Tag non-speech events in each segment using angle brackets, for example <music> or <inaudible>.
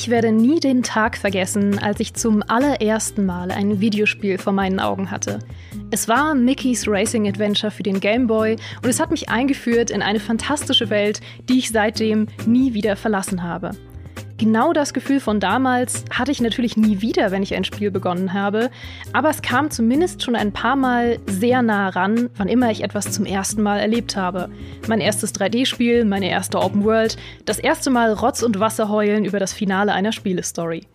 Ich werde nie den Tag vergessen, als ich zum allerersten Mal ein Videospiel vor meinen Augen hatte. Es war Mickey's Racing Adventure für den Game Boy und es hat mich eingeführt in eine fantastische Welt, die ich seitdem nie wieder verlassen habe. Genau das Gefühl von damals hatte ich natürlich nie wieder, wenn ich ein Spiel begonnen habe, aber es kam zumindest schon ein paar Mal sehr nah ran, wann immer ich etwas zum ersten Mal erlebt habe. Mein erstes 3D-Spiel, meine erste Open World, das erste Mal Rotz und Wasser heulen über das Finale einer Spielestory.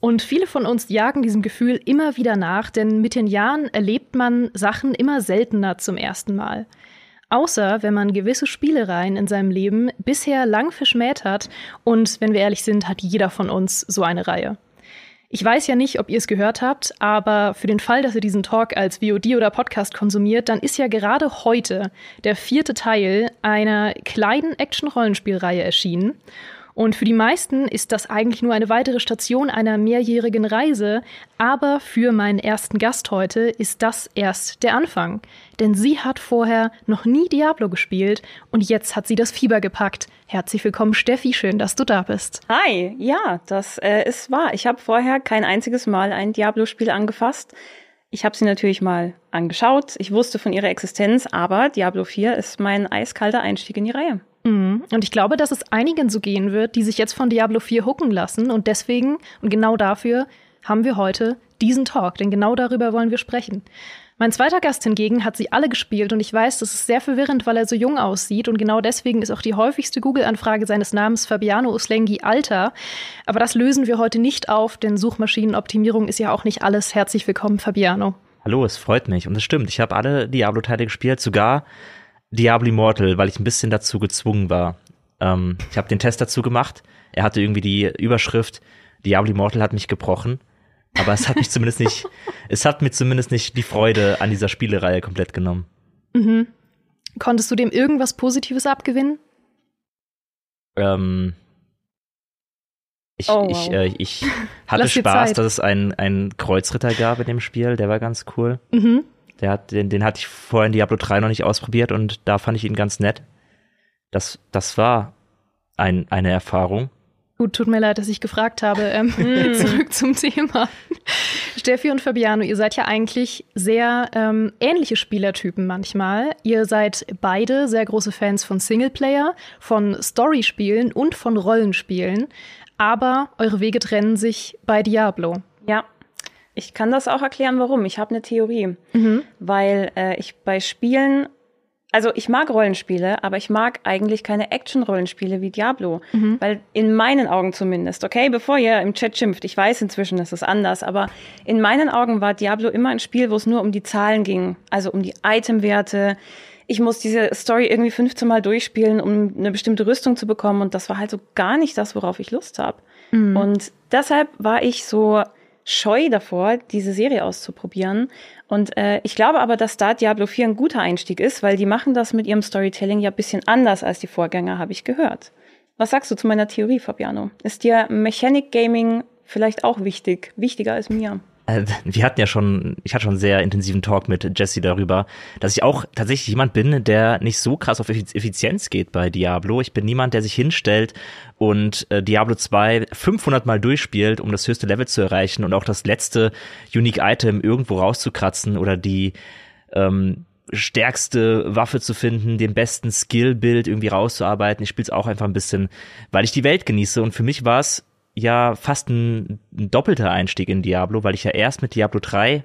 Und viele von uns jagen diesem Gefühl immer wieder nach, denn mit den Jahren erlebt man Sachen immer seltener zum ersten Mal. Außer wenn man gewisse Spielereien in seinem Leben bisher lang verschmäht hat. Und wenn wir ehrlich sind, hat jeder von uns so eine Reihe. Ich weiß ja nicht, ob ihr es gehört habt, aber für den Fall, dass ihr diesen Talk als VOD oder Podcast konsumiert, dann ist ja gerade heute der vierte Teil einer kleinen Action-Rollenspielreihe erschienen. Und für die meisten ist das eigentlich nur eine weitere Station einer mehrjährigen Reise, aber für meinen ersten Gast heute ist das erst der Anfang. Denn sie hat vorher noch nie Diablo gespielt und jetzt hat sie das Fieber gepackt. Herzlich willkommen, Steffi, schön, dass du da bist. Hi, ja, das äh, ist wahr. Ich habe vorher kein einziges Mal ein Diablo-Spiel angefasst. Ich habe sie natürlich mal angeschaut. Ich wusste von ihrer Existenz, aber Diablo 4 ist mein eiskalter Einstieg in die Reihe. Mhm. Und ich glaube, dass es einigen so gehen wird, die sich jetzt von Diablo 4 hucken lassen. Und deswegen und genau dafür haben wir heute diesen Talk, denn genau darüber wollen wir sprechen. Mein zweiter Gast hingegen hat sie alle gespielt und ich weiß, das ist sehr verwirrend, weil er so jung aussieht und genau deswegen ist auch die häufigste Google-Anfrage seines Namens Fabiano Uslengi Alter. Aber das lösen wir heute nicht auf, denn Suchmaschinenoptimierung ist ja auch nicht alles. Herzlich willkommen, Fabiano. Hallo, es freut mich und es stimmt, ich habe alle Diablo-Teile gespielt, sogar Diablo Immortal, weil ich ein bisschen dazu gezwungen war. Ähm, ich habe den Test dazu gemacht. Er hatte irgendwie die Überschrift Diablo Immortal hat mich gebrochen. Aber es hat mich <laughs> zumindest nicht, es hat mir zumindest nicht die Freude an dieser Spielereihe komplett genommen. Mhm. Konntest du dem irgendwas Positives abgewinnen? Ähm, ich, oh, wow. ich, äh, ich <laughs> hatte Spaß, dass es einen, einen Kreuzritter gab in dem Spiel, der war ganz cool. Mhm. Der hat, den, den hatte ich vorher in Diablo 3 noch nicht ausprobiert und da fand ich ihn ganz nett. Das, das war ein, eine Erfahrung. Gut, tut mir leid, dass ich gefragt habe. Ähm, hm. <laughs> <laughs> zurück zum Thema. Steffi und Fabiano, ihr seid ja eigentlich sehr ähm, ähnliche Spielertypen manchmal. Ihr seid beide sehr große Fans von Singleplayer, von Storyspielen und von Rollenspielen. Aber eure Wege trennen sich bei Diablo. Ja, ich kann das auch erklären, warum. Ich habe eine Theorie. Mhm. Weil äh, ich bei Spielen, also ich mag Rollenspiele, aber ich mag eigentlich keine Action-Rollenspiele wie Diablo. Mhm. Weil in meinen Augen zumindest, okay, bevor ihr im Chat schimpft, ich weiß inzwischen, ist es anders, aber in meinen Augen war Diablo immer ein Spiel, wo es nur um die Zahlen ging. Also um die Itemwerte, ich muss diese Story irgendwie 15 Mal durchspielen, um eine bestimmte Rüstung zu bekommen. Und das war halt so gar nicht das, worauf ich Lust habe. Mhm. Und deshalb war ich so scheu davor, diese Serie auszuprobieren. Und äh, ich glaube aber, dass da Diablo 4 ein guter Einstieg ist, weil die machen das mit ihrem Storytelling ja ein bisschen anders als die Vorgänger, habe ich gehört. Was sagst du zu meiner Theorie, Fabiano? Ist dir Mechanic Gaming vielleicht auch wichtig, wichtiger als mir? Äh, wir hatten ja schon, ich hatte schon einen sehr intensiven Talk mit Jesse darüber, dass ich auch tatsächlich jemand bin, der nicht so krass auf Effizienz geht bei Diablo. Ich bin niemand, der sich hinstellt und äh, Diablo 2 500 Mal durchspielt, um das höchste Level zu erreichen und auch das letzte Unique Item irgendwo rauszukratzen oder die ähm, stärkste Waffe zu finden, den besten Skill-Build irgendwie rauszuarbeiten. Ich spiele es auch einfach ein bisschen, weil ich die Welt genieße. Und für mich war es ja fast ein, ein doppelter Einstieg in Diablo, weil ich ja erst mit Diablo 3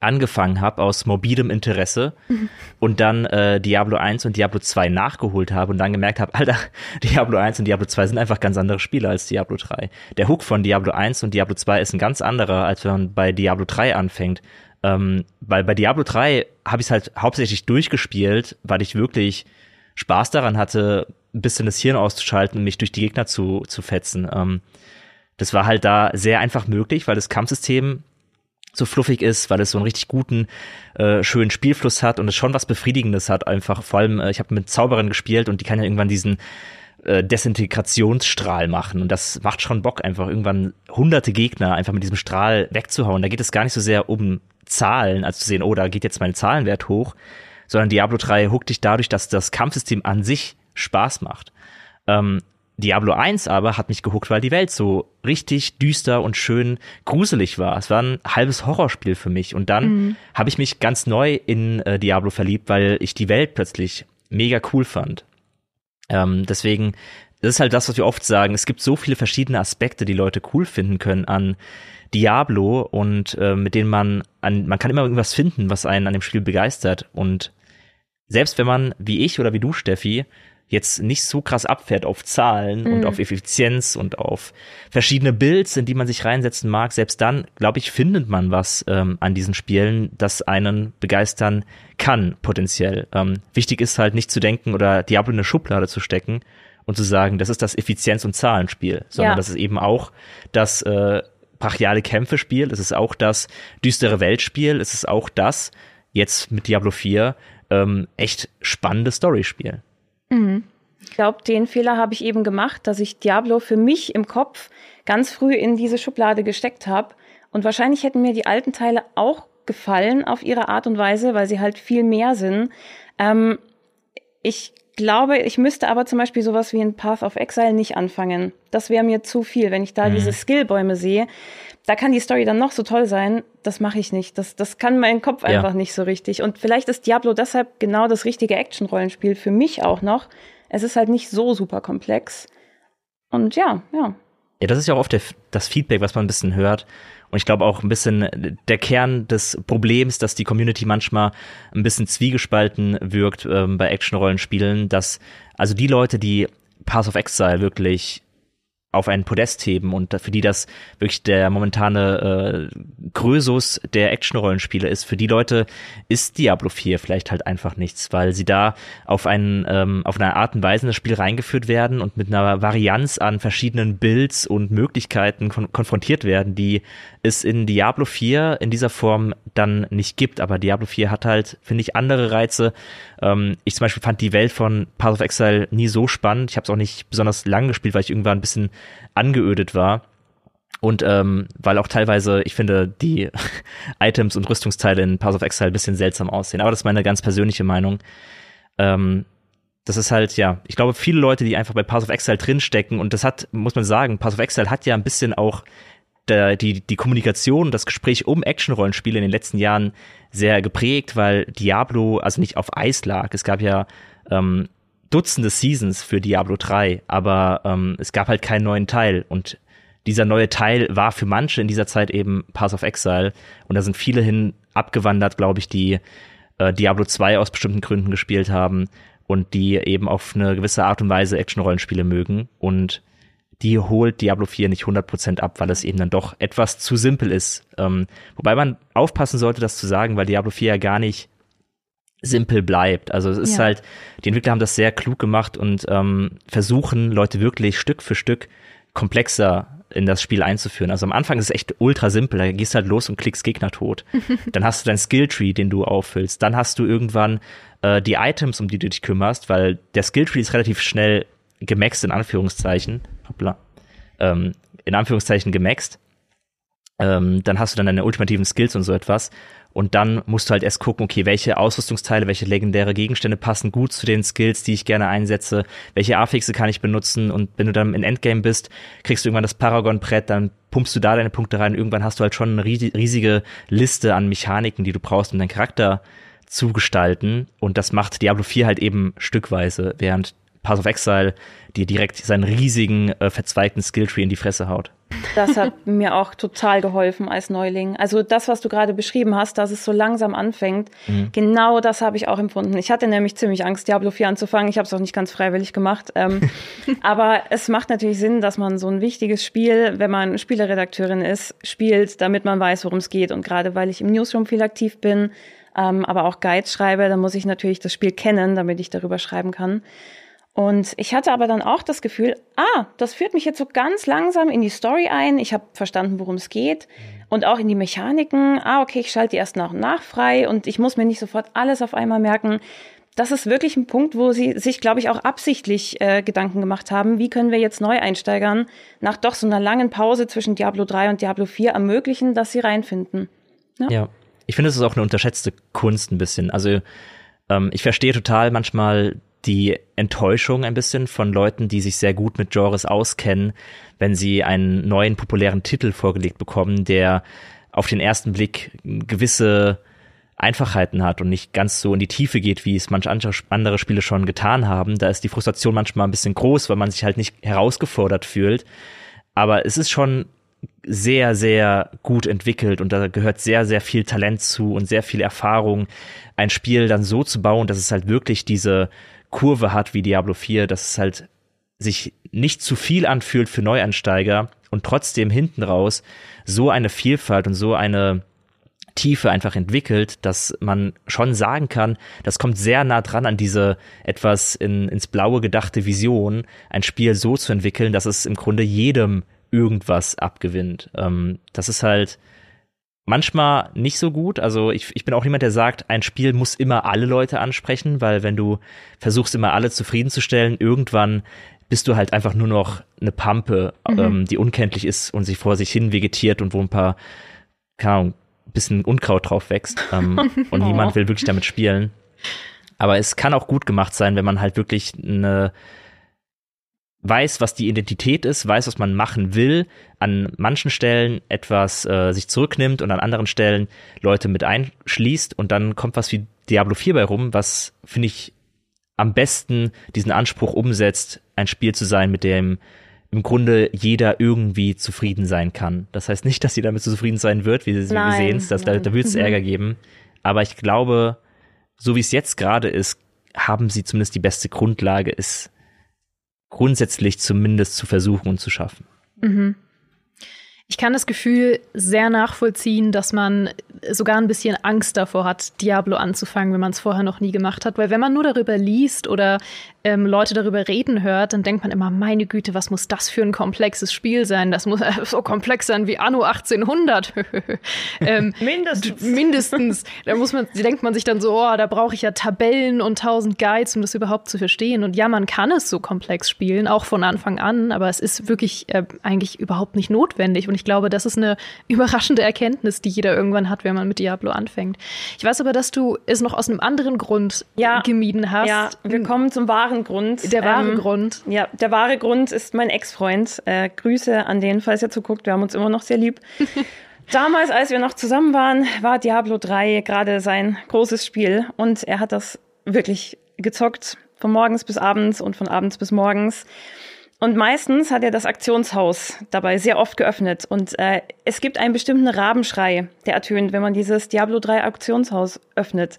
angefangen habe aus morbidem Interesse mhm. <laughs> und dann äh, Diablo 1 und Diablo 2 nachgeholt habe und dann gemerkt habe, <laughs> Alter, Diablo 1 und Diablo 2 sind einfach ganz andere Spiele als Diablo 3. Der Hook von Diablo 1 und Diablo 2 ist ein ganz anderer, als wenn man bei Diablo 3 anfängt. Ähm, weil bei Diablo 3 habe ich es halt hauptsächlich durchgespielt, weil ich wirklich Spaß daran hatte, ein bisschen das Hirn auszuschalten und mich durch die Gegner zu, zu fetzen. Ähm, das war halt da sehr einfach möglich, weil das Kampfsystem so fluffig ist, weil es so einen richtig guten, äh, schönen Spielfluss hat und es schon was Befriedigendes hat einfach. Vor allem, äh, ich habe mit Zauberern gespielt und die kann ja irgendwann diesen äh, Desintegrationsstrahl machen und das macht schon Bock, einfach irgendwann hunderte Gegner einfach mit diesem Strahl wegzuhauen. Da geht es gar nicht so sehr um Zahlen, also zu sehen, oh, da geht jetzt mein Zahlenwert hoch, sondern Diablo 3 huckt dich dadurch, dass das Kampfsystem an sich Spaß macht. Ähm, Diablo 1 aber hat mich gehuckt, weil die Welt so richtig düster und schön gruselig war. Es war ein halbes Horrorspiel für mich. Und dann mhm. habe ich mich ganz neu in äh, Diablo verliebt, weil ich die Welt plötzlich mega cool fand. Ähm, deswegen, das ist halt das, was wir oft sagen. Es gibt so viele verschiedene Aspekte, die Leute cool finden können an Diablo und äh, mit denen man an, man kann immer irgendwas finden, was einen an dem Spiel begeistert. Und selbst wenn man, wie ich oder wie du, Steffi, jetzt nicht so krass abfährt auf Zahlen mhm. und auf Effizienz und auf verschiedene Builds, in die man sich reinsetzen mag, selbst dann, glaube ich, findet man was ähm, an diesen Spielen, das einen begeistern kann, potenziell. Ähm, wichtig ist halt nicht zu denken oder Diablo in eine Schublade zu stecken und zu sagen, das ist das Effizienz- und Zahlenspiel, sondern ja. das ist eben auch das äh, brachiale Kämpfe-Spiel, es ist auch das düstere Weltspiel, es ist auch das, jetzt mit Diablo 4, ähm, echt spannende Story-Spiel. Mhm. Ich glaube, den Fehler habe ich eben gemacht, dass ich Diablo für mich im Kopf ganz früh in diese Schublade gesteckt habe. Und wahrscheinlich hätten mir die alten Teile auch gefallen auf ihre Art und Weise, weil sie halt viel mehr sind. Ähm, ich glaube, ich müsste aber zum Beispiel sowas wie ein Path of Exile nicht anfangen. Das wäre mir zu viel, wenn ich da mhm. diese Skillbäume sehe. Da kann die Story dann noch so toll sein. Das mache ich nicht. Das, das kann mein Kopf einfach ja. nicht so richtig. Und vielleicht ist Diablo deshalb genau das richtige Action-Rollenspiel für mich auch noch. Es ist halt nicht so super komplex. Und ja, ja. Ja, das ist ja auch oft der, das Feedback, was man ein bisschen hört. Und ich glaube auch ein bisschen der Kern des Problems, dass die Community manchmal ein bisschen zwiegespalten wirkt ähm, bei Action-Rollenspielen, dass also die Leute, die Path of Exile wirklich auf ein Podest heben und für die das wirklich der momentane äh, Krösus der Action-Rollenspiele ist. Für die Leute ist Diablo 4 vielleicht halt einfach nichts, weil sie da auf einen ähm, auf eine Art und Weise in das Spiel reingeführt werden und mit einer Varianz an verschiedenen Builds und Möglichkeiten kon konfrontiert werden, die es in Diablo 4 in dieser Form dann nicht gibt. Aber Diablo 4 hat halt, finde ich, andere Reize. Ähm, ich zum Beispiel fand die Welt von Path of Exile nie so spannend. Ich habe es auch nicht besonders lang gespielt, weil ich irgendwann ein bisschen angeödet war. Und ähm, weil auch teilweise, ich finde, die <laughs> Items und Rüstungsteile in Path of Exile ein bisschen seltsam aussehen. Aber das ist meine ganz persönliche Meinung. Ähm, das ist halt, ja, ich glaube, viele Leute, die einfach bei Path of Exile drinstecken, und das hat, muss man sagen, Path of Exile hat ja ein bisschen auch der, die, die Kommunikation, das Gespräch um Action-Rollenspiele in den letzten Jahren sehr geprägt, weil Diablo also nicht auf Eis lag. Es gab ja ähm, Dutzende Seasons für Diablo 3, aber ähm, es gab halt keinen neuen Teil. Und dieser neue Teil war für manche in dieser Zeit eben Pass of Exile. Und da sind viele hin abgewandert, glaube ich, die äh, Diablo 2 aus bestimmten Gründen gespielt haben und die eben auf eine gewisse Art und Weise Action-Rollenspiele mögen. Und die holt Diablo 4 nicht 100% ab, weil es eben dann doch etwas zu simpel ist. Ähm, wobei man aufpassen sollte, das zu sagen, weil Diablo 4 ja gar nicht simpel bleibt. Also es ist ja. halt, die Entwickler haben das sehr klug gemacht und ähm, versuchen Leute wirklich Stück für Stück komplexer in das Spiel einzuführen. Also am Anfang ist es echt ultra simpel. Da gehst du halt los und klickst Gegner tot. <laughs> Dann hast du dein Skilltree, den du auffüllst. Dann hast du irgendwann äh, die Items, um die du dich kümmerst, weil der Skilltree ist relativ schnell gemaxt, in Anführungszeichen. Hoppla. Ähm, in Anführungszeichen gemaxt. Ähm, dann hast du dann deine ultimativen Skills und so etwas. Und dann musst du halt erst gucken, okay, welche Ausrüstungsteile, welche legendäre Gegenstände passen gut zu den Skills, die ich gerne einsetze, welche Affixe kann ich benutzen und wenn du dann in Endgame bist, kriegst du irgendwann das Paragon-Brett, dann pumpst du da deine Punkte rein, irgendwann hast du halt schon eine riesige Liste an Mechaniken, die du brauchst, um deinen Charakter zu gestalten und das macht Diablo 4 halt eben stückweise, während Pass of Exile dir direkt seinen riesigen, äh, verzweigten Skilltree in die Fresse haut. Das hat <laughs> mir auch total geholfen als Neuling. Also das, was du gerade beschrieben hast, dass es so langsam anfängt, mhm. genau das habe ich auch empfunden. Ich hatte nämlich ziemlich Angst, Diablo 4 anzufangen. Ich habe es auch nicht ganz freiwillig gemacht. Ähm, <laughs> aber es macht natürlich Sinn, dass man so ein wichtiges Spiel, wenn man Spieleredakteurin ist, spielt, damit man weiß, worum es geht. Und gerade weil ich im Newsroom viel aktiv bin, ähm, aber auch Guides schreibe, dann muss ich natürlich das Spiel kennen, damit ich darüber schreiben kann. Und ich hatte aber dann auch das Gefühl, ah, das führt mich jetzt so ganz langsam in die Story ein. Ich habe verstanden, worum es geht und auch in die Mechaniken. Ah, okay, ich schalte die erst nach und nach frei und ich muss mir nicht sofort alles auf einmal merken. Das ist wirklich ein Punkt, wo sie sich, glaube ich, auch absichtlich äh, Gedanken gemacht haben. Wie können wir jetzt Neueinsteigern nach doch so einer langen Pause zwischen Diablo 3 und Diablo 4 ermöglichen, dass sie reinfinden? Ja, ja. ich finde, es ist auch eine unterschätzte Kunst ein bisschen. Also ähm, ich verstehe total manchmal die Enttäuschung ein bisschen von Leuten, die sich sehr gut mit Genres auskennen, wenn sie einen neuen populären Titel vorgelegt bekommen, der auf den ersten Blick gewisse Einfachheiten hat und nicht ganz so in die Tiefe geht, wie es manche andere Spiele schon getan haben. Da ist die Frustration manchmal ein bisschen groß, weil man sich halt nicht herausgefordert fühlt. Aber es ist schon sehr, sehr gut entwickelt und da gehört sehr, sehr viel Talent zu und sehr viel Erfahrung, ein Spiel dann so zu bauen, dass es halt wirklich diese Kurve hat wie Diablo 4, dass es halt sich nicht zu viel anfühlt für Neuansteiger und trotzdem hinten raus so eine Vielfalt und so eine Tiefe einfach entwickelt, dass man schon sagen kann, das kommt sehr nah dran an diese etwas in, ins Blaue gedachte Vision, ein Spiel so zu entwickeln, dass es im Grunde jedem irgendwas abgewinnt. Ähm, das ist halt manchmal nicht so gut. Also ich, ich bin auch niemand, der sagt, ein Spiel muss immer alle Leute ansprechen, weil wenn du versuchst, immer alle zufriedenzustellen, irgendwann bist du halt einfach nur noch eine Pampe, mhm. ähm, die unkenntlich ist und sich vor sich hin vegetiert und wo ein paar, keine Ahnung, bisschen Unkraut drauf wächst. Ähm, <laughs> und oh. niemand will wirklich damit spielen. Aber es kann auch gut gemacht sein, wenn man halt wirklich eine weiß, was die Identität ist, weiß, was man machen will, an manchen Stellen etwas äh, sich zurücknimmt und an anderen Stellen Leute mit einschließt und dann kommt was wie Diablo 4 bei rum, was finde ich am besten diesen Anspruch umsetzt, ein Spiel zu sein, mit dem im Grunde jeder irgendwie zufrieden sein kann. Das heißt nicht, dass jeder damit zufrieden sein wird, wie, Sie wir sehen, dass da, da wird es mhm. Ärger geben. Aber ich glaube, so wie es jetzt gerade ist, haben sie zumindest die beste Grundlage, es grundsätzlich zumindest zu versuchen und zu schaffen. Mhm. Ich kann das Gefühl sehr nachvollziehen, dass man sogar ein bisschen Angst davor hat, Diablo anzufangen, wenn man es vorher noch nie gemacht hat. Weil wenn man nur darüber liest oder ähm, Leute darüber reden hört, dann denkt man immer, meine Güte, was muss das für ein komplexes Spiel sein? Das muss äh, so komplex sein wie Anno 1800. <laughs> ähm, mindestens. Mindestens. Da muss man, denkt man sich dann so, oh, da brauche ich ja Tabellen und tausend Guides, um das überhaupt zu verstehen. Und ja, man kann es so komplex spielen, auch von Anfang an, aber es ist wirklich äh, eigentlich überhaupt nicht notwendig. Und ich glaube, das ist eine <laughs> überraschende Erkenntnis, die jeder irgendwann hat, wenn man mit Diablo anfängt. Ich weiß aber, dass du es noch aus einem anderen Grund ja, gemieden hast. Ja, wir kommen zum wahren Grund. Der wahre ähm, Grund. Ja, der wahre Grund ist mein Ex-Freund. Äh, Grüße an den, falls er zuguckt. Wir haben uns immer noch sehr lieb. <laughs> Damals, als wir noch zusammen waren, war Diablo 3 gerade sein großes Spiel und er hat das wirklich gezockt von morgens bis abends und von abends bis morgens. Und meistens hat er das Aktionshaus dabei sehr oft geöffnet. Und äh, es gibt einen bestimmten Rabenschrei, der ertönt, wenn man dieses Diablo 3 Aktionshaus öffnet.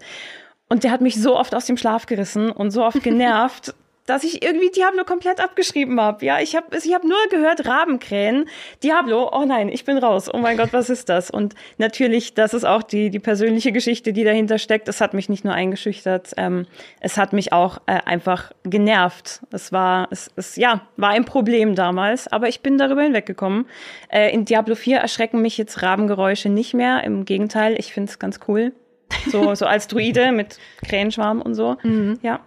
Und der hat mich so oft aus dem Schlaf gerissen und so oft genervt, <laughs> dass ich irgendwie Diablo komplett abgeschrieben habe. Ja, ich habe ich hab nur gehört Rabenkrähen. Diablo, oh nein, ich bin raus. Oh mein Gott, was ist das? Und natürlich, das ist auch die, die persönliche Geschichte, die dahinter steckt. Es hat mich nicht nur eingeschüchtert, ähm, es hat mich auch äh, einfach genervt. Es war, es, es ja, war ein Problem damals, aber ich bin darüber hinweggekommen. Äh, in Diablo 4 erschrecken mich jetzt Rabengeräusche nicht mehr. Im Gegenteil, ich finde es ganz cool. So, so als Druide mit Krähenschwarm und so. Mhm. Ja.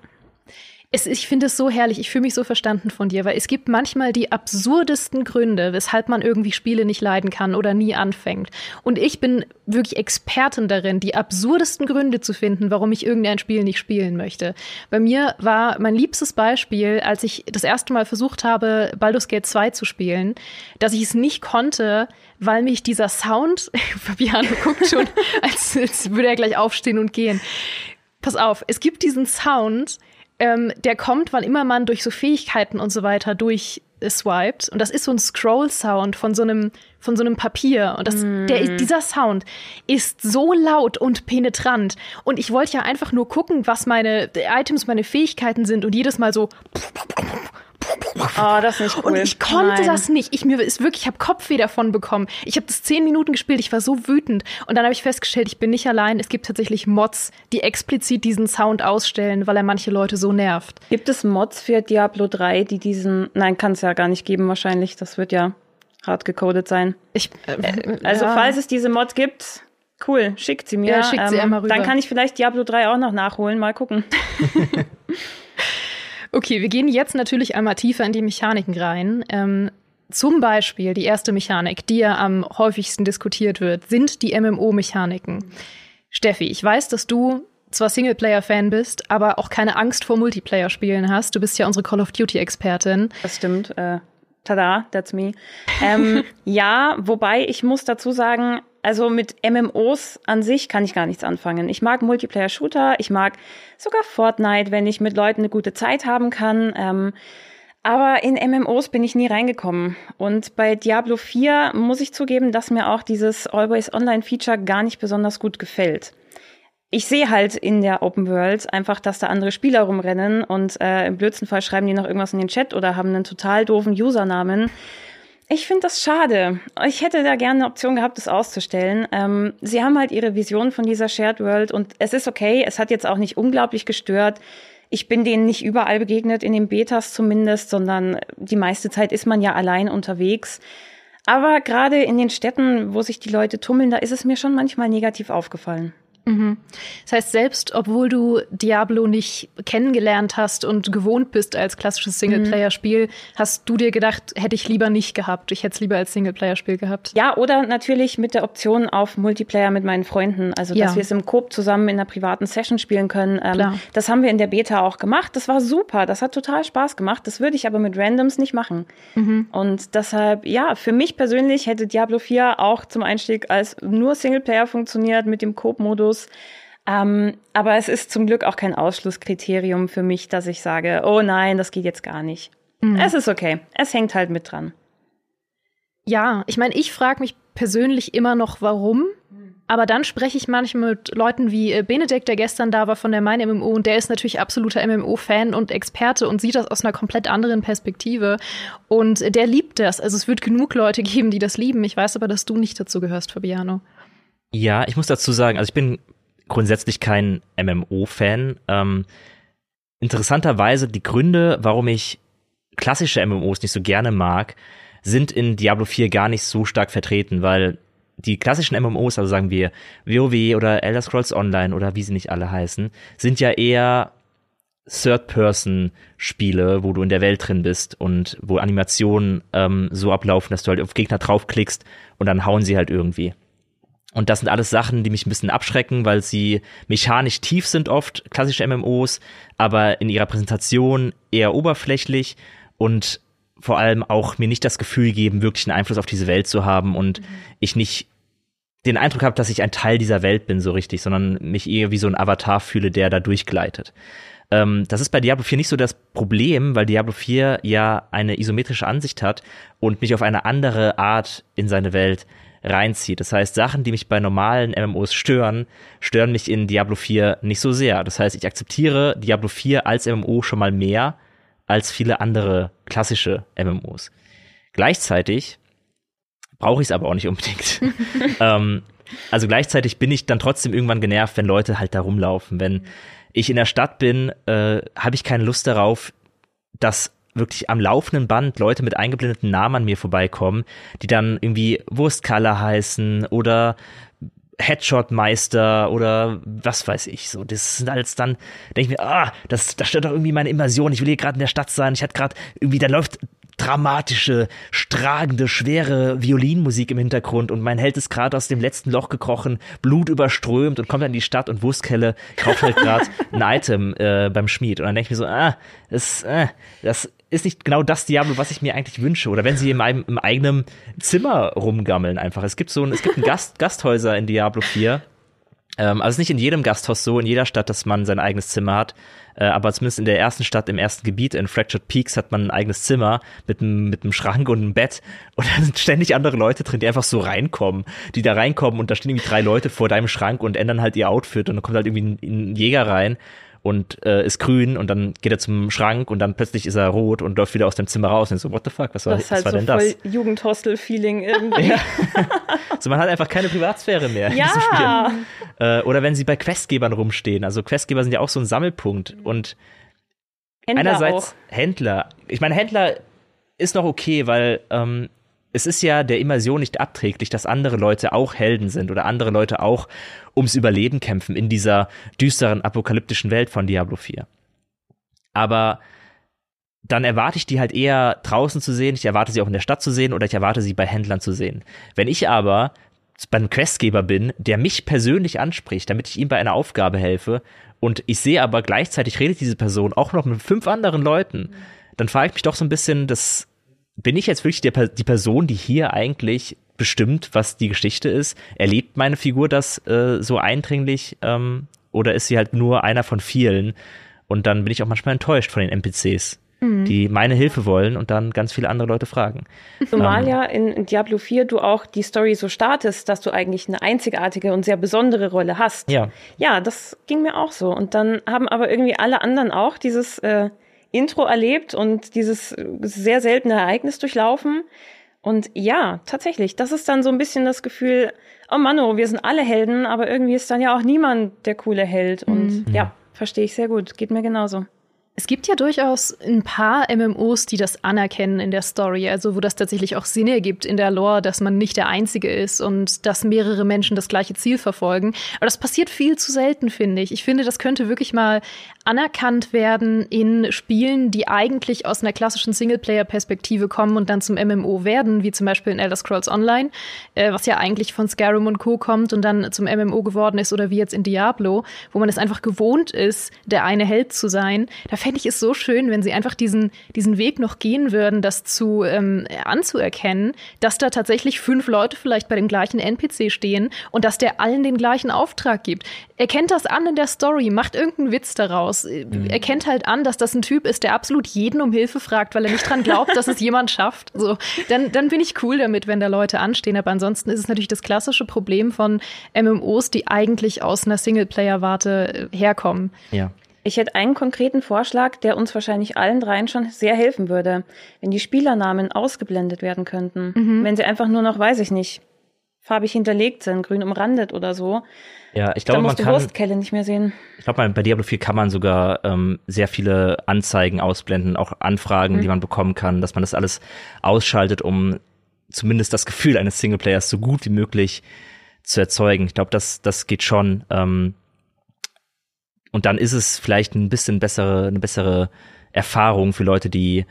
Es, ich finde es so herrlich, ich fühle mich so verstanden von dir, weil es gibt manchmal die absurdesten Gründe, weshalb man irgendwie Spiele nicht leiden kann oder nie anfängt. Und ich bin wirklich Expertin darin, die absurdesten Gründe zu finden, warum ich irgendein Spiel nicht spielen möchte. Bei mir war mein liebstes Beispiel, als ich das erste Mal versucht habe, Baldur's Gate 2 zu spielen, dass ich es nicht konnte, weil mich dieser Sound, <laughs> Fabiano guckt schon, <laughs> als, als würde er gleich aufstehen und gehen. Pass auf, es gibt diesen Sound, ähm, der kommt, wann immer man durch so Fähigkeiten und so weiter durchswiped. Und das ist so ein Scroll-Sound von so einem, von so einem Papier. Und das, mm. der, dieser Sound ist so laut und penetrant. Und ich wollte ja einfach nur gucken, was meine Items, meine Fähigkeiten sind und jedes Mal so Oh, das ist nicht cool. Und ich konnte Nein. das nicht. Ich mir ist wirklich, ich habe Kopfweh davon bekommen. Ich habe das zehn Minuten gespielt. Ich war so wütend. Und dann habe ich festgestellt, ich bin nicht allein. Es gibt tatsächlich Mods, die explizit diesen Sound ausstellen, weil er manche Leute so nervt. Gibt es Mods für Diablo 3, die diesen? Nein, kann es ja gar nicht geben wahrscheinlich. Das wird ja hart gecodet sein. Ich, äh, also ja. falls es diese Mod gibt, cool, schickt sie mir. Ja, schickt sie ähm, einmal rüber. Dann kann ich vielleicht Diablo 3 auch noch nachholen. Mal gucken. <laughs> <laughs> Okay, wir gehen jetzt natürlich einmal tiefer in die Mechaniken rein. Ähm, zum Beispiel die erste Mechanik, die ja am häufigsten diskutiert wird, sind die MMO-Mechaniken. Steffi, ich weiß, dass du zwar Singleplayer-Fan bist, aber auch keine Angst vor Multiplayer-Spielen hast. Du bist ja unsere Call of Duty-Expertin. Das stimmt. Äh, tada, that's me. Ähm, <laughs> ja, wobei ich muss dazu sagen, also mit MMOs an sich kann ich gar nichts anfangen. Ich mag Multiplayer-Shooter, ich mag sogar Fortnite, wenn ich mit Leuten eine gute Zeit haben kann. Ähm, aber in MMOs bin ich nie reingekommen. Und bei Diablo 4 muss ich zugeben, dass mir auch dieses Always Online Feature gar nicht besonders gut gefällt. Ich sehe halt in der Open World einfach, dass da andere Spieler rumrennen und äh, im blödsten Fall schreiben die noch irgendwas in den Chat oder haben einen total doofen Usernamen. Ich finde das schade. Ich hätte da gerne eine Option gehabt, das auszustellen. Ähm, sie haben halt ihre Vision von dieser Shared World und es ist okay. Es hat jetzt auch nicht unglaublich gestört. Ich bin denen nicht überall begegnet, in den Betas zumindest, sondern die meiste Zeit ist man ja allein unterwegs. Aber gerade in den Städten, wo sich die Leute tummeln, da ist es mir schon manchmal negativ aufgefallen. Mhm. Das heißt, selbst obwohl du Diablo nicht kennengelernt hast und gewohnt bist als klassisches Singleplayer-Spiel, mhm. hast du dir gedacht, hätte ich lieber nicht gehabt. Ich hätte es lieber als Singleplayer-Spiel gehabt. Ja, oder natürlich mit der Option auf Multiplayer mit meinen Freunden. Also, dass ja. wir es im Coop zusammen in einer privaten Session spielen können. Ähm, das haben wir in der Beta auch gemacht. Das war super. Das hat total Spaß gemacht. Das würde ich aber mit Randoms nicht machen. Mhm. Und deshalb, ja, für mich persönlich hätte Diablo 4 auch zum Einstieg als nur Singleplayer funktioniert mit dem Coop-Modus Ausschluss. Ähm, aber es ist zum Glück auch kein Ausschlusskriterium für mich, dass ich sage, oh nein, das geht jetzt gar nicht. Mhm. Es ist okay. Es hängt halt mit dran. Ja, ich meine, ich frage mich persönlich immer noch, warum. Aber dann spreche ich manchmal mit Leuten wie äh, Benedikt, der gestern da war von der Mein MMO und der ist natürlich absoluter MMO-Fan und Experte und sieht das aus einer komplett anderen Perspektive. Und der liebt das. Also es wird genug Leute geben, die das lieben. Ich weiß aber, dass du nicht dazu gehörst, Fabiano. Ja, ich muss dazu sagen, also ich bin grundsätzlich kein MMO-Fan. Ähm, interessanterweise die Gründe, warum ich klassische MMOs nicht so gerne mag, sind in Diablo 4 gar nicht so stark vertreten, weil die klassischen MMOs, also sagen wir WoW oder Elder Scrolls Online oder wie sie nicht alle heißen, sind ja eher Third-Person-Spiele, wo du in der Welt drin bist und wo Animationen ähm, so ablaufen, dass du halt auf Gegner draufklickst und dann hauen sie halt irgendwie. Und das sind alles Sachen, die mich ein bisschen abschrecken, weil sie mechanisch tief sind oft, klassische MMOs, aber in ihrer Präsentation eher oberflächlich und vor allem auch mir nicht das Gefühl geben, wirklich einen Einfluss auf diese Welt zu haben und mhm. ich nicht den Eindruck habe, dass ich ein Teil dieser Welt bin so richtig, sondern mich eher wie so ein Avatar fühle, der da durchgleitet. Ähm, das ist bei Diablo 4 nicht so das Problem, weil Diablo 4 ja eine isometrische Ansicht hat und mich auf eine andere Art in seine Welt reinzieht. Das heißt, Sachen, die mich bei normalen MMOs stören, stören mich in Diablo 4 nicht so sehr. Das heißt, ich akzeptiere Diablo 4 als MMO schon mal mehr als viele andere klassische MMOs. Gleichzeitig brauche ich es aber auch nicht unbedingt. <laughs> ähm, also gleichzeitig bin ich dann trotzdem irgendwann genervt, wenn Leute halt da rumlaufen. Wenn ich in der Stadt bin, äh, habe ich keine Lust darauf, dass wirklich am laufenden Band Leute mit eingeblendeten Namen an mir vorbeikommen, die dann irgendwie Wurstkalle heißen oder Headshot-Meister oder was weiß ich so. Das sind alles dann, denke ich mir, ah, das, das stört doch irgendwie meine Immersion. Ich will hier gerade in der Stadt sein. Ich hatte gerade irgendwie, da läuft dramatische, stragende, schwere Violinmusik im Hintergrund und mein Held ist gerade aus dem letzten Loch gekrochen, Blut überströmt und kommt dann in die Stadt und Wurstkelle kauft halt gerade ein <laughs> Item äh, beim Schmied. Und dann denke ich mir so, ah, das, äh, das ist nicht genau das Diablo, was ich mir eigentlich wünsche. Oder wenn sie in meinem im eigenen Zimmer rumgammeln einfach. Es gibt so ein, es gibt ein Gast, <laughs> Gasthäuser in Diablo 4. Ähm, also nicht in jedem Gasthaus so, in jeder Stadt, dass man sein eigenes Zimmer hat. Äh, aber zumindest in der ersten Stadt, im ersten Gebiet, in Fractured Peaks, hat man ein eigenes Zimmer mit einem, mit einem Schrank und einem Bett. Und da sind ständig andere Leute drin, die einfach so reinkommen. Die da reinkommen und da stehen irgendwie drei Leute vor deinem Schrank und ändern halt ihr Outfit. Und dann kommt halt irgendwie ein, ein Jäger rein und äh, ist grün und dann geht er zum Schrank und dann plötzlich ist er rot und läuft wieder aus dem Zimmer raus und so, what the fuck, was war, das was halt war so denn voll das? Jugendhostel-Feeling irgendwie. Ja. <laughs> so, man hat einfach keine Privatsphäre mehr. in Ja. diesem Spiel. Äh, oder wenn sie bei Questgebern rumstehen. Also Questgeber sind ja auch so ein Sammelpunkt und Händler einerseits auch. Händler. Ich meine, Händler ist noch okay, weil ähm, es ist ja der Immersion nicht abträglich, dass andere Leute auch Helden sind oder andere Leute auch ums Überleben kämpfen in dieser düsteren apokalyptischen Welt von Diablo 4. Aber dann erwarte ich die halt eher draußen zu sehen, ich erwarte sie auch in der Stadt zu sehen oder ich erwarte sie bei Händlern zu sehen. Wenn ich aber beim Questgeber bin, der mich persönlich anspricht, damit ich ihm bei einer Aufgabe helfe und ich sehe aber gleichzeitig redet diese Person auch noch mit fünf anderen Leuten, dann frage ich mich doch so ein bisschen, das bin ich jetzt wirklich der, die Person, die hier eigentlich bestimmt, was die Geschichte ist? Erlebt meine Figur das äh, so eindringlich ähm, oder ist sie halt nur einer von vielen? Und dann bin ich auch manchmal enttäuscht von den NPCs, die meine Hilfe wollen und dann ganz viele andere Leute fragen. Zumal Ähm. ja in Diablo 4 du auch die Story so startest, dass du eigentlich eine einzigartige und sehr besondere Rolle hast. Ja. Ja, das ging mir auch so. Und dann haben aber irgendwie alle anderen auch dieses äh, Intro erlebt und dieses sehr seltene Ereignis durchlaufen. Und ja, tatsächlich, das ist dann so ein bisschen das Gefühl, oh Manno, wir sind alle Helden, aber irgendwie ist dann ja auch niemand der coole Held. Und ja, verstehe ich sehr gut. Geht mir genauso. Es gibt ja durchaus ein paar MMOs, die das anerkennen in der Story, also wo das tatsächlich auch Sinn ergibt in der Lore, dass man nicht der Einzige ist und dass mehrere Menschen das gleiche Ziel verfolgen. Aber das passiert viel zu selten, finde ich. Ich finde, das könnte wirklich mal anerkannt werden in Spielen, die eigentlich aus einer klassischen Singleplayer-Perspektive kommen und dann zum MMO werden, wie zum Beispiel in Elder Scrolls Online, äh, was ja eigentlich von Skyrim und Co. kommt und dann zum MMO geworden ist oder wie jetzt in Diablo, wo man es einfach gewohnt ist, der eine Held zu sein. Da fände ich es so schön, wenn sie einfach diesen, diesen Weg noch gehen würden, das zu ähm, anzuerkennen, dass da tatsächlich fünf Leute vielleicht bei dem gleichen NPC stehen und dass der allen den gleichen Auftrag gibt. Erkennt das an in der Story, macht irgendeinen Witz daraus. Erkennt halt an, dass das ein Typ ist, der absolut jeden um Hilfe fragt, weil er nicht dran glaubt, dass es jemand schafft. So, dann, dann bin ich cool damit, wenn da Leute anstehen. Aber ansonsten ist es natürlich das klassische Problem von MMOs, die eigentlich aus einer Singleplayer-Warte äh, herkommen. Ja. Ich hätte einen konkreten Vorschlag, der uns wahrscheinlich allen dreien schon sehr helfen würde, wenn die Spielernamen ausgeblendet werden könnten. Wenn sie einfach nur noch, weiß ich nicht, farbig hinterlegt sind, grün umrandet oder so. Ja, ich Dann glaube, man musst du kann, Wurstkelle nicht mehr sehen. ich glaube, bei Diablo 4 kann man sogar ähm, sehr viele Anzeigen ausblenden, auch Anfragen, die man bekommen kann, dass man das alles ausschaltet, um zumindest das Gefühl eines Singleplayers so gut wie möglich zu erzeugen. Ich glaube, das, das geht schon. Ähm, und dann ist es vielleicht ein bisschen bessere, eine bessere Erfahrung für Leute, die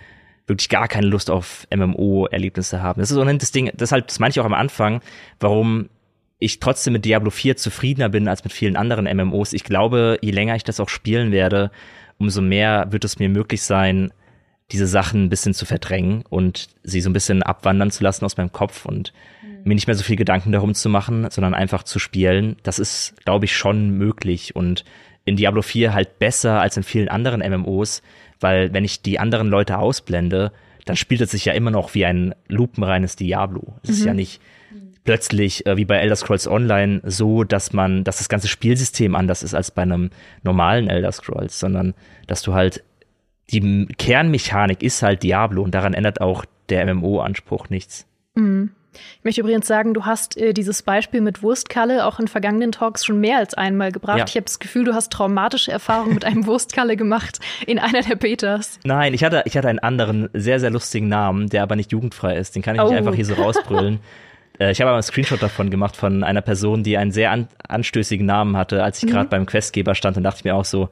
wirklich gar keine Lust auf MMO-Erlebnisse haben. Das ist so ein das Ding, deshalb, das meine ich auch am Anfang, warum ich trotzdem mit Diablo 4 zufriedener bin als mit vielen anderen MMOs. Ich glaube, je länger ich das auch spielen werde, umso mehr wird es mir möglich sein, diese Sachen ein bisschen zu verdrängen und sie so ein bisschen abwandern zu lassen aus meinem Kopf und mir nicht mehr so viel Gedanken darum zu machen, sondern einfach zu spielen. Das ist, glaube ich, schon möglich und in Diablo 4 halt besser als in vielen anderen MMOs, weil wenn ich die anderen Leute ausblende, dann spielt es sich ja immer noch wie ein lupenreines Diablo. Es mhm. ist ja nicht plötzlich äh, wie bei Elder Scrolls Online so, dass man, dass das ganze Spielsystem anders ist als bei einem normalen Elder Scrolls, sondern dass du halt die Kernmechanik ist halt Diablo und daran ändert auch der MMO-Anspruch nichts. Mhm. Ich möchte übrigens sagen, du hast äh, dieses Beispiel mit Wurstkalle auch in vergangenen Talks schon mehr als einmal gebracht. Ja. Ich habe das Gefühl, du hast traumatische Erfahrungen mit einem <laughs> Wurstkalle gemacht in einer der Betas. Nein, ich hatte, ich hatte einen anderen sehr, sehr lustigen Namen, der aber nicht jugendfrei ist. Den kann ich oh. nicht einfach hier so rausbrüllen. <laughs> Äh, ich habe aber einen Screenshot davon gemacht von einer Person, die einen sehr an anstößigen Namen hatte, als ich gerade mhm. beim Questgeber stand und dachte ich mir auch so,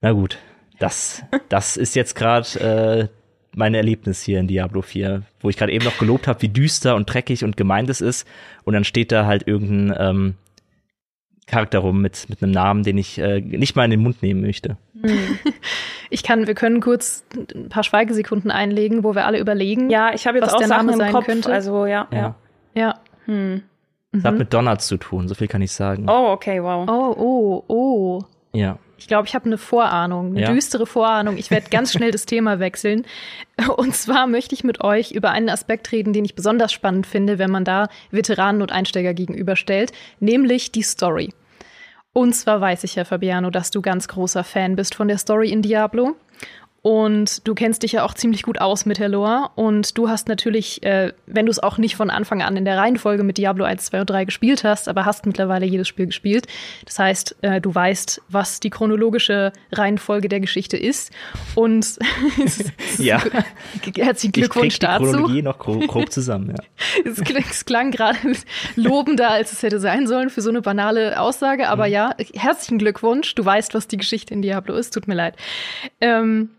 na gut, das, <laughs> das ist jetzt gerade äh, mein Erlebnis hier in Diablo 4, wo ich gerade eben noch gelobt habe, wie düster und dreckig und gemein das ist. Und dann steht da halt irgendein ähm, Charakter rum mit, mit einem Namen, den ich äh, nicht mal in den Mund nehmen möchte. Hm. <laughs> Ich kann, wir können kurz ein paar Schweigesekunden einlegen, wo wir alle überlegen. Ja, ich habe jetzt was auch der Sachen Name im Kopf. Könnte. Also ja, ja. Ja. ja. Hm. Das mhm. hat mit Donuts zu tun, so viel kann ich sagen. Oh, okay, wow. Oh, oh, oh. Ja. Ich glaube, ich habe eine Vorahnung, eine ja. düstere Vorahnung. Ich werde ganz schnell das Thema wechseln. <laughs> Und zwar möchte ich mit euch über einen Aspekt reden, den ich besonders spannend finde, wenn man da Veteranen und Einsteiger gegenüberstellt, nämlich die Story. Und zwar weiß ich ja, Fabiano, dass du ganz großer Fan bist von der Story in Diablo. Und du kennst dich ja auch ziemlich gut aus mit der Lore. Und du hast natürlich, äh, wenn du es auch nicht von Anfang an in der Reihenfolge mit Diablo 1, 2 und 3 gespielt hast, aber hast mittlerweile jedes Spiel gespielt. Das heißt, äh, du weißt, was die chronologische Reihenfolge der Geschichte ist. Und <laughs> <laughs> ja. <laughs> herzlichen Glückwunsch ich dazu. Die Chronologie noch grob, grob zusammen, ja. es, klang, es klang gerade lobender, als es hätte sein sollen für so eine banale Aussage. Aber mhm. ja, herzlichen Glückwunsch. Du weißt, was die Geschichte in Diablo ist. Tut mir leid. Ähm,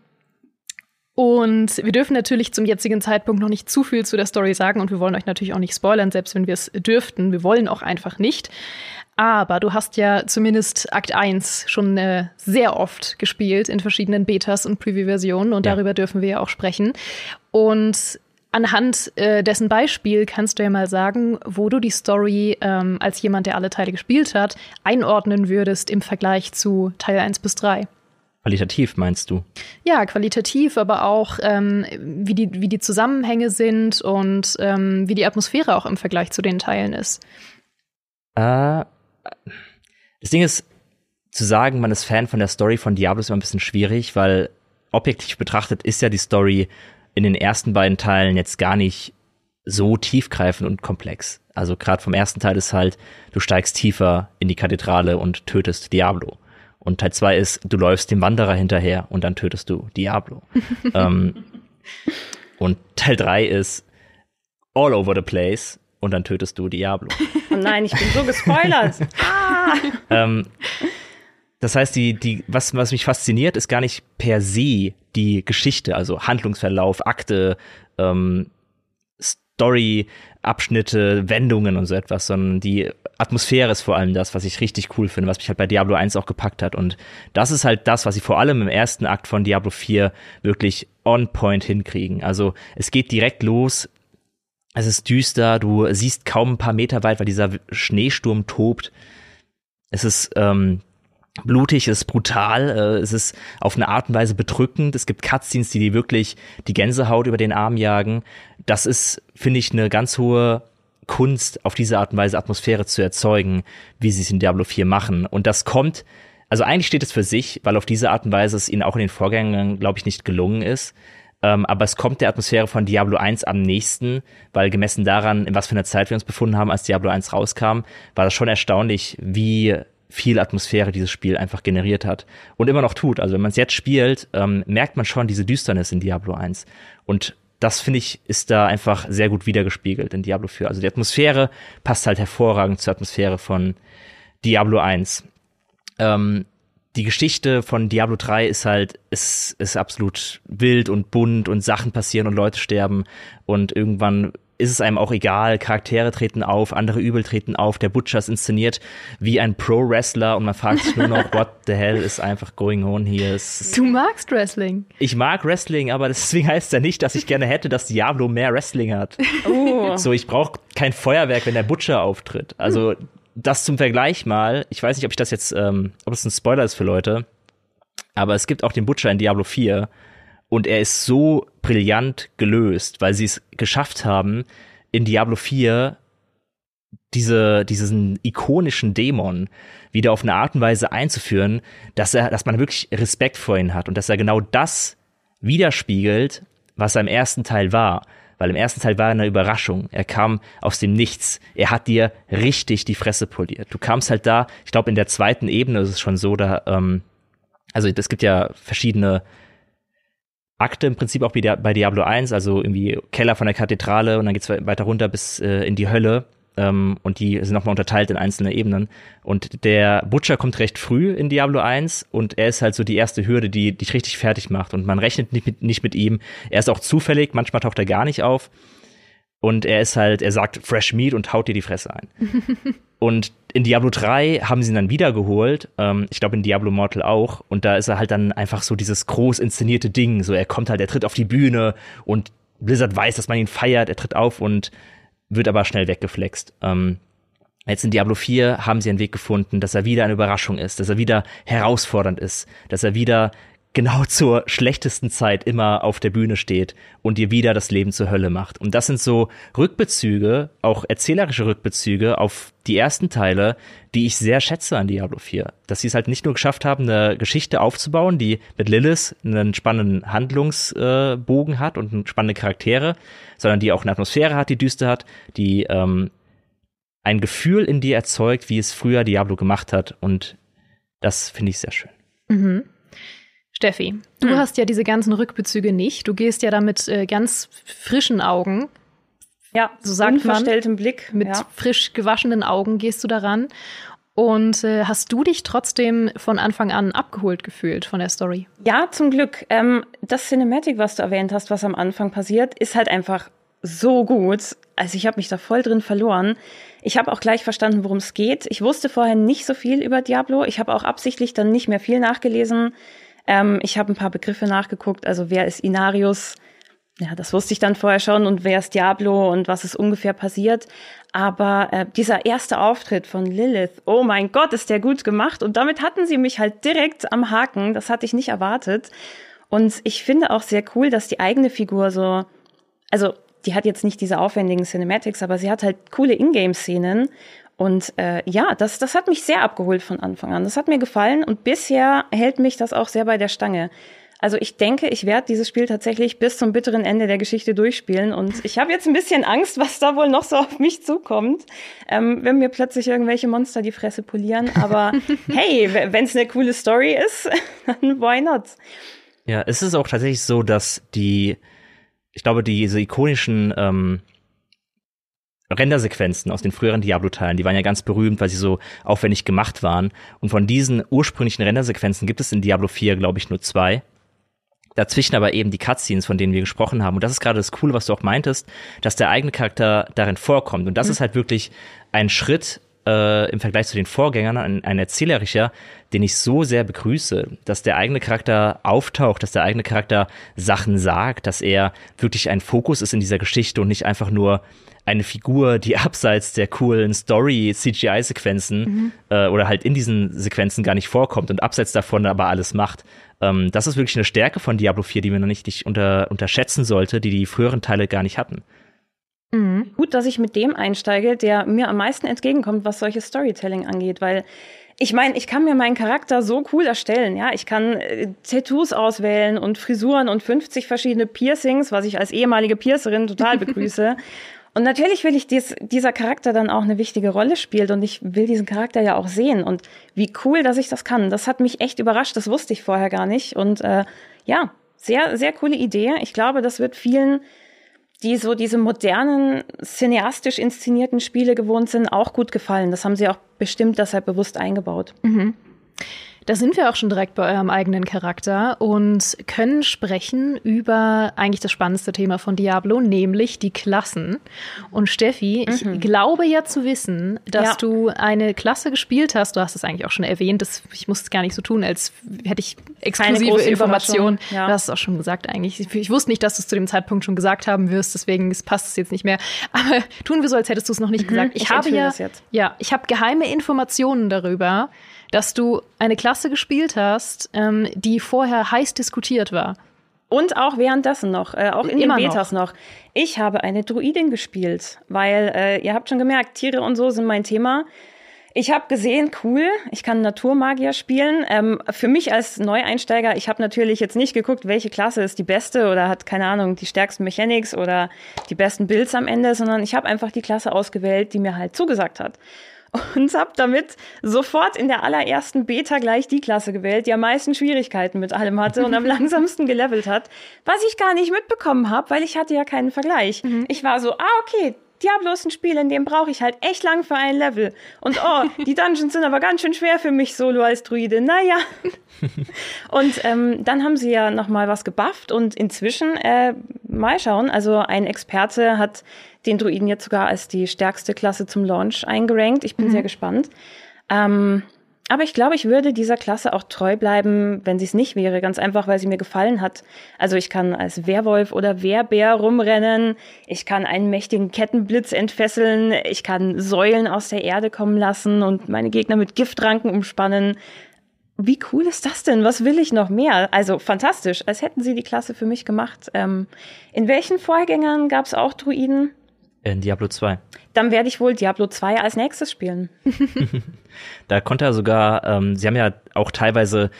und wir dürfen natürlich zum jetzigen Zeitpunkt noch nicht zu viel zu der Story sagen und wir wollen euch natürlich auch nicht spoilern, selbst wenn wir es dürften. Wir wollen auch einfach nicht. Aber du hast ja zumindest Akt 1 schon äh, sehr oft gespielt in verschiedenen Betas und Preview-Versionen und ja. darüber dürfen wir ja auch sprechen. Und anhand äh, dessen Beispiel kannst du ja mal sagen, wo du die Story ähm, als jemand, der alle Teile gespielt hat, einordnen würdest im Vergleich zu Teil 1 bis 3. Qualitativ meinst du? Ja, qualitativ, aber auch ähm, wie, die, wie die Zusammenhänge sind und ähm, wie die Atmosphäre auch im Vergleich zu den Teilen ist. Äh, das Ding ist, zu sagen, man ist Fan von der Story von Diablo ist immer ein bisschen schwierig, weil objektiv betrachtet ist ja die Story in den ersten beiden Teilen jetzt gar nicht so tiefgreifend und komplex. Also gerade vom ersten Teil ist halt, du steigst tiefer in die Kathedrale und tötest Diablo. Und Teil 2 ist, du läufst dem Wanderer hinterher und dann tötest du Diablo. <laughs> ähm, und Teil 3 ist all over the place und dann tötest du Diablo. Oh nein, ich bin so gespoilert. <laughs> ah! ähm, das heißt, die, die, was, was mich fasziniert, ist gar nicht per se die Geschichte, also Handlungsverlauf, Akte, ähm, Story, Abschnitte, Wendungen und so etwas, sondern die Atmosphäre ist vor allem das, was ich richtig cool finde, was mich halt bei Diablo 1 auch gepackt hat. Und das ist halt das, was sie vor allem im ersten Akt von Diablo 4 wirklich on point hinkriegen. Also es geht direkt los. Es ist düster, du siehst kaum ein paar Meter weit, weil dieser Schneesturm tobt. Es ist ähm, blutig, es ist brutal, äh, es ist auf eine Art und Weise bedrückend. Es gibt Cutscenes, die dir wirklich die Gänsehaut über den Arm jagen. Das ist, finde ich, eine ganz hohe Kunst, auf diese Art und Weise Atmosphäre zu erzeugen, wie sie es in Diablo 4 machen. Und das kommt, also eigentlich steht es für sich, weil auf diese Art und Weise es ihnen auch in den Vorgängern, glaube ich, nicht gelungen ist. Ähm, aber es kommt der Atmosphäre von Diablo 1 am nächsten, weil gemessen daran, in was für einer Zeit wir uns befunden haben, als Diablo 1 rauskam, war das schon erstaunlich, wie viel Atmosphäre dieses Spiel einfach generiert hat und immer noch tut. Also wenn man es jetzt spielt, ähm, merkt man schon diese Düsternis in Diablo 1. Und das finde ich ist da einfach sehr gut wiedergespiegelt in Diablo 4. Also die Atmosphäre passt halt hervorragend zur Atmosphäre von Diablo 1. Ähm, die Geschichte von Diablo 3 ist halt, ist, ist absolut wild und bunt und Sachen passieren und Leute sterben und irgendwann ist es einem auch egal, Charaktere treten auf, andere Übel treten auf, der Butcher ist inszeniert wie ein Pro-Wrestler und man fragt sich nur noch, <laughs> what the hell ist einfach going on hier? Du magst Wrestling. Ich mag Wrestling, aber deswegen heißt es ja nicht, dass ich gerne hätte, dass Diablo mehr Wrestling hat. Oh. So, ich brauche kein Feuerwerk, wenn der Butcher auftritt. Also das zum Vergleich mal, ich weiß nicht, ob ich das jetzt, ähm, ob es ein Spoiler ist für Leute, aber es gibt auch den Butcher in Diablo 4 und er ist so brillant gelöst, weil sie es geschafft haben, in Diablo 4 diese, diesen ikonischen Dämon wieder auf eine Art und Weise einzuführen, dass er, dass man wirklich Respekt vor ihm hat und dass er genau das widerspiegelt, was er im ersten Teil war. Weil im ersten Teil war er eine Überraschung. Er kam aus dem Nichts. Er hat dir richtig die Fresse poliert. Du kamst halt da, ich glaube, in der zweiten Ebene ist es schon so, da, ähm, also es gibt ja verschiedene Akte im Prinzip auch bei Diablo 1, also irgendwie Keller von der Kathedrale und dann geht's weiter runter bis äh, in die Hölle ähm, und die sind nochmal unterteilt in einzelne Ebenen. Und der Butcher kommt recht früh in Diablo 1 und er ist halt so die erste Hürde, die dich richtig fertig macht. Und man rechnet nicht mit, nicht mit ihm. Er ist auch zufällig, manchmal taucht er gar nicht auf. Und er ist halt, er sagt Fresh Meat und haut dir die Fresse ein. <laughs> und in Diablo 3 haben sie ihn dann wiedergeholt. Ähm, ich glaube in Diablo Mortal auch. Und da ist er halt dann einfach so dieses groß inszenierte Ding. So, er kommt halt, er tritt auf die Bühne und Blizzard weiß, dass man ihn feiert. Er tritt auf und wird aber schnell weggeflext. Ähm, jetzt in Diablo 4 haben sie einen Weg gefunden, dass er wieder eine Überraschung ist, dass er wieder herausfordernd ist, dass er wieder genau zur schlechtesten Zeit immer auf der Bühne steht und dir wieder das Leben zur Hölle macht. Und das sind so Rückbezüge, auch erzählerische Rückbezüge auf die ersten Teile, die ich sehr schätze an Diablo 4. Dass sie es halt nicht nur geschafft haben, eine Geschichte aufzubauen, die mit Lilith einen spannenden Handlungsbogen hat und spannende Charaktere, sondern die auch eine Atmosphäre hat, die düster hat, die ähm, ein Gefühl in dir erzeugt, wie es früher Diablo gemacht hat. Und das finde ich sehr schön. Mhm. Steffi, du hm. hast ja diese ganzen Rückbezüge nicht. Du gehst ja da mit äh, ganz frischen Augen. Ja, so sagt unverstelltem man. Blick. Mit ja. frisch gewaschenen Augen gehst du daran. Und äh, hast du dich trotzdem von Anfang an abgeholt gefühlt von der Story? Ja, zum Glück. Ähm, das Cinematic, was du erwähnt hast, was am Anfang passiert, ist halt einfach so gut. Also ich habe mich da voll drin verloren. Ich habe auch gleich verstanden, worum es geht. Ich wusste vorher nicht so viel über Diablo. Ich habe auch absichtlich dann nicht mehr viel nachgelesen. Ähm, ich habe ein paar Begriffe nachgeguckt. Also wer ist Inarius? Ja, das wusste ich dann vorher schon. Und wer ist Diablo und was ist ungefähr passiert? Aber äh, dieser erste Auftritt von Lilith, oh mein Gott, ist der gut gemacht. Und damit hatten sie mich halt direkt am Haken. Das hatte ich nicht erwartet. Und ich finde auch sehr cool, dass die eigene Figur so, also die hat jetzt nicht diese aufwendigen Cinematics, aber sie hat halt coole Ingame-Szenen und äh, ja, das, das hat mich sehr abgeholt von Anfang an. Das hat mir gefallen und bisher hält mich das auch sehr bei der Stange. Also ich denke, ich werde dieses Spiel tatsächlich bis zum bitteren Ende der Geschichte durchspielen. Und ich habe jetzt ein bisschen Angst, was da wohl noch so auf mich zukommt, ähm, wenn mir plötzlich irgendwelche Monster die Fresse polieren. Aber <laughs> hey, wenn es eine coole Story ist, <laughs> dann why not? Ja, es ist auch tatsächlich so, dass die, ich glaube, diese ikonischen ähm, Rendersequenzen aus den früheren Diablo-Teilen, die waren ja ganz berühmt, weil sie so aufwendig gemacht waren. Und von diesen ursprünglichen Rendersequenzen gibt es in Diablo 4, glaube ich, nur zwei. Dazwischen aber eben die Cutscenes, von denen wir gesprochen haben. Und das ist gerade das Coole, was du auch meintest, dass der eigene Charakter darin vorkommt. Und das mhm. ist halt wirklich ein Schritt äh, im Vergleich zu den Vorgängern, ein, ein erzählerischer, den ich so sehr begrüße, dass der eigene Charakter auftaucht, dass der eigene Charakter Sachen sagt, dass er wirklich ein Fokus ist in dieser Geschichte und nicht einfach nur eine Figur, die <laughs> abseits der coolen Story-CGI-Sequenzen mhm. äh, oder halt in diesen Sequenzen gar nicht vorkommt und abseits davon aber alles macht. Ähm, das ist wirklich eine Stärke von Diablo 4, die man noch nicht, nicht unter, unterschätzen sollte, die die früheren Teile gar nicht hatten. Mhm. Gut, dass ich mit dem einsteige, der mir am meisten entgegenkommt, was solches Storytelling angeht, weil ich meine, ich kann mir meinen Charakter so cool erstellen, ja. Ich kann äh, Tattoos auswählen und Frisuren und 50 verschiedene Piercings, was ich als ehemalige Piercerin total <laughs> begrüße. Und natürlich will ich, dass dieser Charakter dann auch eine wichtige Rolle spielt und ich will diesen Charakter ja auch sehen. Und wie cool, dass ich das kann. Das hat mich echt überrascht, das wusste ich vorher gar nicht. Und äh, ja, sehr, sehr coole Idee. Ich glaube, das wird vielen, die so diese modernen, cineastisch inszenierten Spiele gewohnt sind, auch gut gefallen. Das haben sie auch bestimmt deshalb bewusst eingebaut. Mhm. Da sind wir auch schon direkt bei eurem eigenen Charakter und können sprechen über eigentlich das spannendste Thema von Diablo, nämlich die Klassen. Und Steffi, mhm. ich glaube ja zu wissen, dass ja. du eine Klasse gespielt hast. Du hast es eigentlich auch schon erwähnt. Das, ich muss es gar nicht so tun, als hätte ich exklusive Informationen. Ja. Du hast es auch schon gesagt eigentlich. Ich, ich wusste nicht, dass du es zu dem Zeitpunkt schon gesagt haben wirst, deswegen passt es jetzt nicht mehr. Aber tun wir so, als hättest du es noch nicht mhm. gesagt. Ich, ich habe ja, ja, ich habe geheime Informationen darüber, dass du eine Klasse gespielt hast, ähm, die vorher heiß diskutiert war. Und auch währenddessen noch, äh, auch in Immer den Betas noch. noch. Ich habe eine Druidin gespielt, weil äh, ihr habt schon gemerkt, Tiere und so sind mein Thema. Ich habe gesehen, cool, ich kann Naturmagier spielen. Ähm, für mich als Neueinsteiger, ich habe natürlich jetzt nicht geguckt, welche Klasse ist die beste oder hat, keine Ahnung, die stärksten Mechanics oder die besten Builds am Ende, sondern ich habe einfach die Klasse ausgewählt, die mir halt zugesagt hat und habe damit sofort in der allerersten Beta gleich die Klasse gewählt, die am meisten Schwierigkeiten mit allem hatte und am <laughs> langsamsten gelevelt hat, was ich gar nicht mitbekommen habe, weil ich hatte ja keinen Vergleich. Mhm. Ich war so, ah okay, Diablo ist ein Spiel, in dem brauche ich halt echt lang für ein Level. Und oh, <laughs> die Dungeons sind aber ganz schön schwer für mich solo als Druide. Naja. <laughs> und ähm, dann haben sie ja noch mal was gebufft und inzwischen äh, mal schauen. Also ein Experte hat den Druiden jetzt sogar als die stärkste Klasse zum Launch eingerankt. Ich bin mhm. sehr gespannt. Ähm, aber ich glaube, ich würde dieser Klasse auch treu bleiben, wenn sie es nicht wäre. Ganz einfach, weil sie mir gefallen hat. Also ich kann als Werwolf oder Wehrbär rumrennen. Ich kann einen mächtigen Kettenblitz entfesseln. Ich kann Säulen aus der Erde kommen lassen und meine Gegner mit Giftranken umspannen. Wie cool ist das denn? Was will ich noch mehr? Also fantastisch, als hätten sie die Klasse für mich gemacht. Ähm, in welchen Vorgängern gab es auch Druiden? In Diablo 2. Dann werde ich wohl Diablo 2 als nächstes spielen. <laughs> da konnte er sogar, ähm, sie haben ja auch teilweise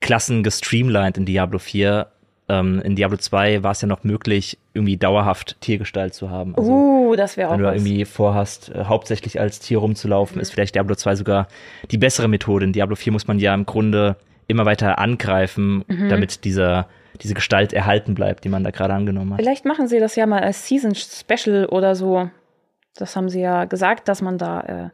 Klassen gestreamlined in Diablo 4. Ähm, in Diablo 2 war es ja noch möglich, irgendwie dauerhaft Tiergestalt zu haben. Also, uh, das wäre auch Wenn du was. irgendwie vorhast, äh, hauptsächlich als Tier rumzulaufen, mhm. ist vielleicht Diablo 2 sogar die bessere Methode. In Diablo 4 muss man ja im Grunde immer weiter angreifen, mhm. damit dieser diese Gestalt erhalten bleibt, die man da gerade angenommen hat. Vielleicht machen sie das ja mal als Season Special oder so. Das haben sie ja gesagt, dass man da äh,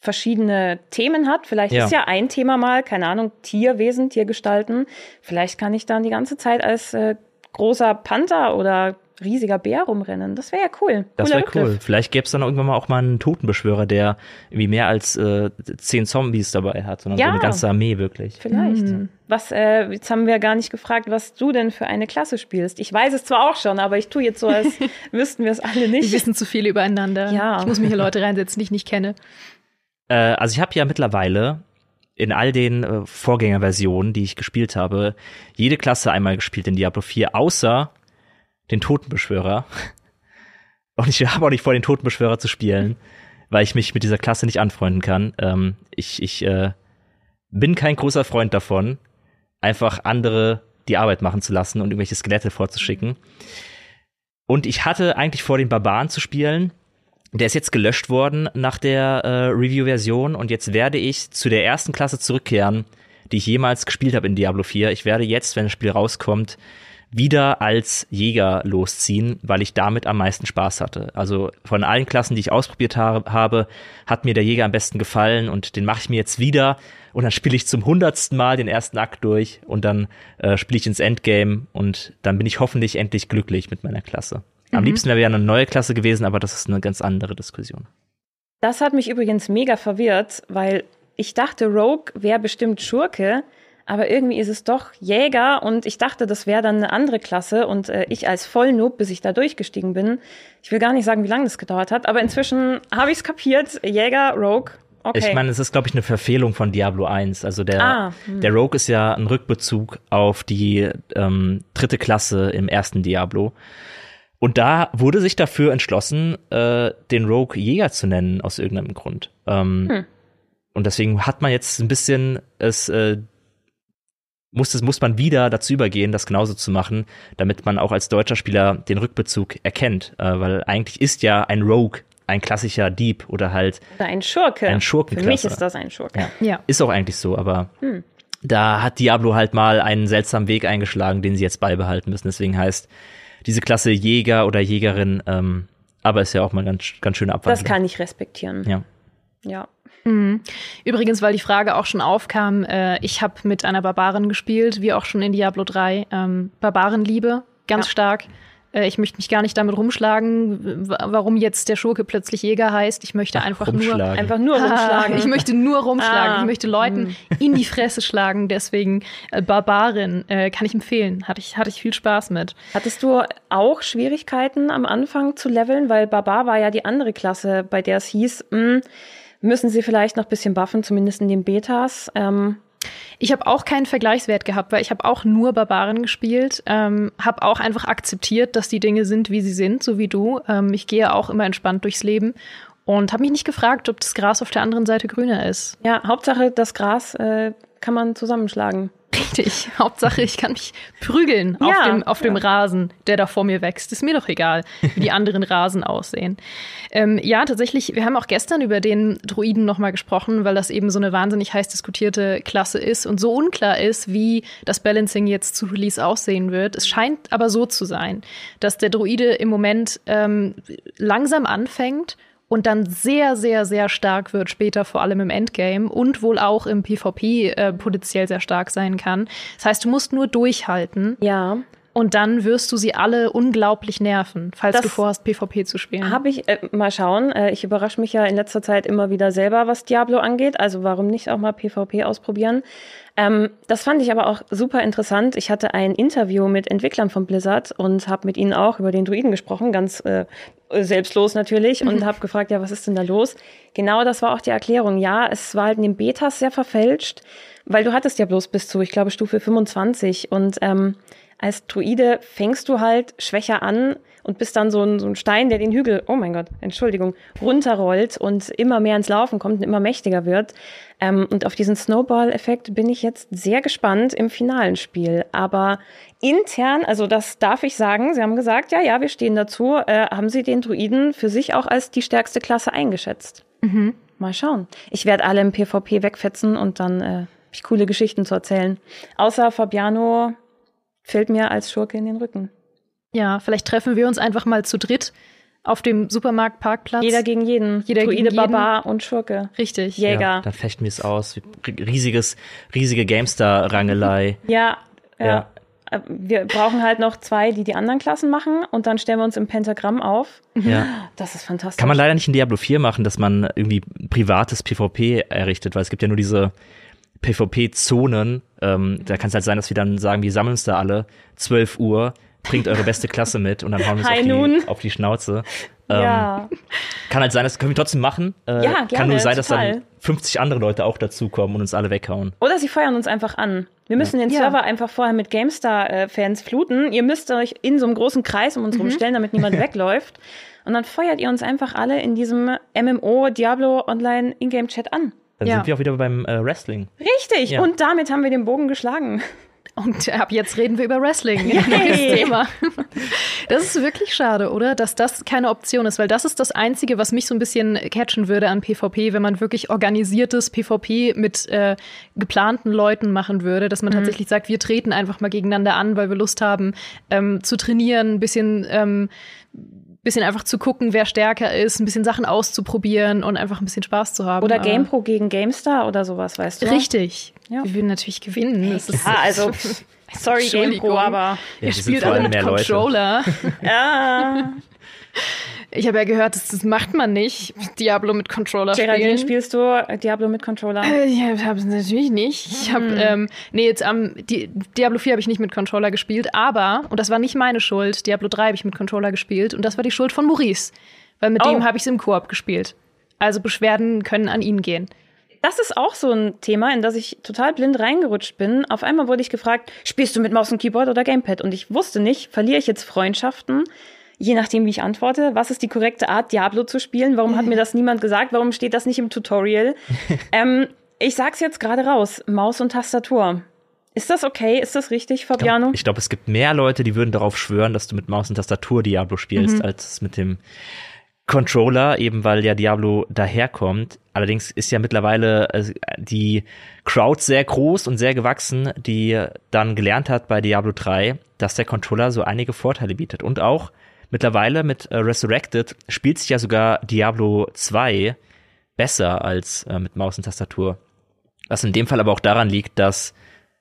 verschiedene Themen hat. Vielleicht ja. ist ja ein Thema mal, keine Ahnung, Tierwesen, Tiergestalten. Vielleicht kann ich dann die ganze Zeit als äh, großer Panther oder riesiger Bär rumrennen. Das wäre ja cool. Das wäre cool. Vielleicht gäbe es dann irgendwann mal auch mal einen Totenbeschwörer, der irgendwie mehr als äh, zehn Zombies dabei hat, sondern ja, so eine ganze Armee wirklich. Vielleicht. Mhm. Was, äh, jetzt haben wir gar nicht gefragt, was du denn für eine Klasse spielst. Ich weiß es zwar auch schon, aber ich tue jetzt so, als <laughs> wüssten wir es alle nicht. Wir wissen zu viel übereinander. Ja. Ich muss mir hier Leute reinsetzen, die ich nicht kenne. Äh, also ich habe ja mittlerweile in all den äh, Vorgängerversionen, die ich gespielt habe, jede Klasse einmal gespielt in Diablo 4, außer den Totenbeschwörer. Und ich habe auch nicht vor, den Totenbeschwörer zu spielen, weil ich mich mit dieser Klasse nicht anfreunden kann. Ähm, ich ich äh, bin kein großer Freund davon, einfach andere die Arbeit machen zu lassen und irgendwelche Skelette vorzuschicken. Und ich hatte eigentlich vor, den Barbaren zu spielen. Der ist jetzt gelöscht worden nach der äh, Review-Version und jetzt werde ich zu der ersten Klasse zurückkehren, die ich jemals gespielt habe in Diablo 4. Ich werde jetzt, wenn das Spiel rauskommt, wieder als Jäger losziehen, weil ich damit am meisten Spaß hatte. Also von allen Klassen, die ich ausprobiert habe, hat mir der Jäger am besten gefallen und den mache ich mir jetzt wieder und dann spiele ich zum hundertsten Mal den ersten Akt durch und dann äh, spiele ich ins Endgame und dann bin ich hoffentlich endlich glücklich mit meiner Klasse. Am mhm. liebsten wäre ja eine neue Klasse gewesen, aber das ist eine ganz andere Diskussion. Das hat mich übrigens mega verwirrt, weil ich dachte, Rogue wäre bestimmt Schurke, aber irgendwie ist es doch Jäger und ich dachte, das wäre dann eine andere Klasse und äh, ich als Vollnoob, bis ich da durchgestiegen bin. Ich will gar nicht sagen, wie lange das gedauert hat, aber inzwischen habe ich es kapiert. Jäger, Rogue. Okay. Ich meine, es ist, glaube ich, eine Verfehlung von Diablo 1. Also der, ah, hm. der Rogue ist ja ein Rückbezug auf die ähm, dritte Klasse im ersten Diablo. Und da wurde sich dafür entschlossen, äh, den Rogue Jäger zu nennen, aus irgendeinem Grund. Ähm, hm. Und deswegen hat man jetzt ein bisschen es äh, muss, das, muss man wieder dazu übergehen, das genauso zu machen, damit man auch als deutscher Spieler den Rückbezug erkennt. Äh, weil eigentlich ist ja ein Rogue ein klassischer Dieb oder halt oder ein Schurke. Ein Schurkenklasse. Für mich ist das ein Schurke. Ja. ja. Ist auch eigentlich so, aber hm. da hat Diablo halt mal einen seltsamen Weg eingeschlagen, den sie jetzt beibehalten müssen. Deswegen heißt diese Klasse Jäger oder Jägerin, ähm, aber ist ja auch mal ganz, ganz schöne Abwandlung. Das kann ich respektieren. Ja. Ja. Mhm. Übrigens, weil die Frage auch schon aufkam, äh, ich habe mit einer Barbarin gespielt, wie auch schon in Diablo 3. Ähm, Barbarenliebe, ganz ja. stark. Äh, ich möchte mich gar nicht damit rumschlagen, warum jetzt der Schurke plötzlich Jäger heißt. Ich möchte Ach, einfach nur einfach nur <laughs> rumschlagen. ich möchte nur rumschlagen. Ah. Ich möchte Leuten hm. in die Fresse schlagen. Deswegen äh, Barbarin äh, kann ich empfehlen. Hatte ich hatte ich viel Spaß mit. Hattest du auch Schwierigkeiten am Anfang zu leveln, weil Barbar war ja die andere Klasse, bei der es hieß, mh, hm, müssen sie vielleicht noch bisschen buffen, zumindest in den Betas. Ähm, ich habe auch keinen Vergleichswert gehabt, weil ich habe auch nur Barbaren gespielt, ähm, habe auch einfach akzeptiert, dass die Dinge sind, wie sie sind, so wie du. Ähm, ich gehe auch immer entspannt durchs Leben und habe mich nicht gefragt, ob das Gras auf der anderen Seite grüner ist. Ja, Hauptsache das Gras äh, kann man zusammenschlagen. Richtig. Hauptsache, ich kann mich prügeln ja, auf, dem, auf ja. dem Rasen, der da vor mir wächst. Ist mir doch egal, wie die anderen Rasen aussehen. Ähm, ja, tatsächlich, wir haben auch gestern über den Druiden nochmal gesprochen, weil das eben so eine wahnsinnig heiß diskutierte Klasse ist und so unklar ist, wie das Balancing jetzt zu Release aussehen wird. Es scheint aber so zu sein, dass der Druide im Moment ähm, langsam anfängt und dann sehr, sehr, sehr stark wird später, vor allem im Endgame und wohl auch im PvP äh, potenziell sehr stark sein kann. Das heißt, du musst nur durchhalten. Ja. Und dann wirst du sie alle unglaublich nerven, falls das du vorhast, PvP zu spielen. Habe ich, äh, mal schauen. Äh, ich überrasche mich ja in letzter Zeit immer wieder selber, was Diablo angeht. Also warum nicht auch mal PvP ausprobieren? Ähm, das fand ich aber auch super interessant. Ich hatte ein Interview mit Entwicklern von Blizzard und habe mit ihnen auch über den Druiden gesprochen, ganz äh, selbstlos natürlich, und habe gefragt, ja, was ist denn da los? Genau das war auch die Erklärung. Ja, es war halt in den Betas sehr verfälscht, weil du hattest ja bloß bis zu, ich glaube, Stufe 25 und ähm, als Druide fängst du halt schwächer an und bist dann so ein, so ein Stein, der den Hügel, oh mein Gott, Entschuldigung, runterrollt und immer mehr ins Laufen kommt und immer mächtiger wird. Ähm, und auf diesen Snowball-Effekt bin ich jetzt sehr gespannt im finalen Spiel. Aber intern, also das darf ich sagen, Sie haben gesagt, ja, ja, wir stehen dazu, äh, haben Sie den Druiden für sich auch als die stärkste Klasse eingeschätzt. Mhm. Mal schauen. Ich werde alle im PvP wegfetzen und dann äh, ich coole Geschichten zu erzählen. Außer Fabiano fällt mir als Schurke in den Rücken. Ja, vielleicht treffen wir uns einfach mal zu dritt auf dem Supermarktparkplatz. Jeder gegen jeden. Jeder Druide, gegen jeden. Barbar und Schurke. Richtig. Jäger. Ja, dann fechten wir es aus. Riesiges, riesige Gamestar-Rangelei. <laughs> ja, ja. ja. Äh, wir brauchen halt noch zwei, die die anderen Klassen machen und dann stellen wir uns im Pentagramm auf. Ja. Das ist fantastisch. Kann man leider nicht in Diablo 4 machen, dass man irgendwie privates PvP errichtet, weil es gibt ja nur diese PvP-Zonen. Ähm, da kann es halt sein, dass wir dann sagen, wir sammeln uns da alle 12 Uhr, bringt eure beste Klasse mit und dann hauen wir uns auf die, auf die, Schnauze. Ähm, ja. Kann halt sein, das können wir trotzdem machen. Äh, ja, gerne, kann nur sein, total. dass dann 50 andere Leute auch dazukommen und uns alle weghauen. Oder sie feuern uns einfach an. Wir müssen ja. den Server ja. einfach vorher mit GameStar-Fans fluten. Ihr müsst euch in so einem großen Kreis um uns mhm. rumstellen, damit niemand <laughs> wegläuft. Und dann feuert ihr uns einfach alle in diesem MMO Diablo Online Ingame Chat an. Dann ja. sind wir auch wieder beim äh, Wrestling. Richtig. Ja. Und damit haben wir den Bogen geschlagen. Und ab jetzt reden wir über Wrestling. Neues Thema. Das ist wirklich schade, oder? Dass das keine Option ist, weil das ist das Einzige, was mich so ein bisschen catchen würde an PvP, wenn man wirklich organisiertes PvP mit äh, geplanten Leuten machen würde, dass man mhm. tatsächlich sagt, wir treten einfach mal gegeneinander an, weil wir Lust haben ähm, zu trainieren, ein bisschen ähm, bisschen einfach zu gucken, wer stärker ist, ein bisschen Sachen auszuprobieren und einfach ein bisschen Spaß zu haben. Oder GamePro gegen GameStar oder sowas, weißt du? Richtig. Ja. Wir würden natürlich gewinnen. Das ist, ja, also sorry <laughs> GamePro, aber ja, ihr spielt alle mit Controller. <laughs> <laughs> ja. Ich habe ja gehört, das, das, macht man nicht, Diablo mit Controller Geraldine, spielen. spielst du Diablo mit Controller? Äh, ich habe es natürlich nicht. Ich habe, hm. ähm, nee, jetzt am, die, Diablo 4 habe ich nicht mit Controller gespielt, aber, und das war nicht meine Schuld, Diablo 3 habe ich mit Controller gespielt und das war die Schuld von Maurice, weil mit oh. dem habe ich es im Koop gespielt. Also Beschwerden können an ihn gehen. Das ist auch so ein Thema, in das ich total blind reingerutscht bin. Auf einmal wurde ich gefragt, spielst du mit Maus und Keyboard oder Gamepad? Und ich wusste nicht, verliere ich jetzt Freundschaften? Je nachdem, wie ich antworte, was ist die korrekte Art, Diablo zu spielen? Warum hat mir <laughs> das niemand gesagt? Warum steht das nicht im Tutorial? <laughs> ähm, ich sag's jetzt gerade raus: Maus und Tastatur. Ist das okay? Ist das richtig, Fabiano? Ich glaube, glaub, es gibt mehr Leute, die würden darauf schwören, dass du mit Maus und Tastatur Diablo spielst, mhm. als mit dem Controller, eben weil ja Diablo daherkommt. Allerdings ist ja mittlerweile äh, die Crowd sehr groß und sehr gewachsen, die dann gelernt hat bei Diablo 3, dass der Controller so einige Vorteile bietet. Und auch Mittlerweile mit äh, Resurrected spielt sich ja sogar Diablo 2 besser als äh, mit Maus und Tastatur. Was in dem Fall aber auch daran liegt, dass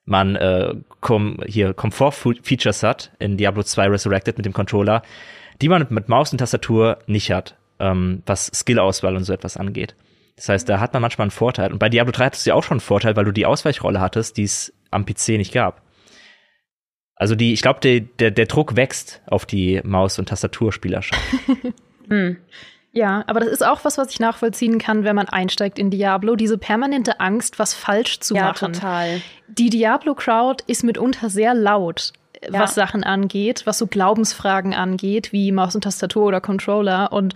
man äh, kom hier Komfort-Features hat in Diablo 2 Resurrected mit dem Controller, die man mit Maus und Tastatur nicht hat, ähm, was Skill-Auswahl und so etwas angeht. Das heißt, da hat man manchmal einen Vorteil. Und bei Diablo 3 hattest du ja auch schon einen Vorteil, weil du die Ausweichrolle hattest, die es am PC nicht gab. Also die, ich glaube, der, der, der Druck wächst auf die Maus- und Tastaturspielerschaft. <laughs> hm. Ja, aber das ist auch was, was ich nachvollziehen kann, wenn man einsteigt in Diablo. Diese permanente Angst, was falsch zu ja, machen. total. Die Diablo-Crowd ist mitunter sehr laut ja. was Sachen angeht, was so Glaubensfragen angeht, wie Maus und Tastatur oder Controller. Und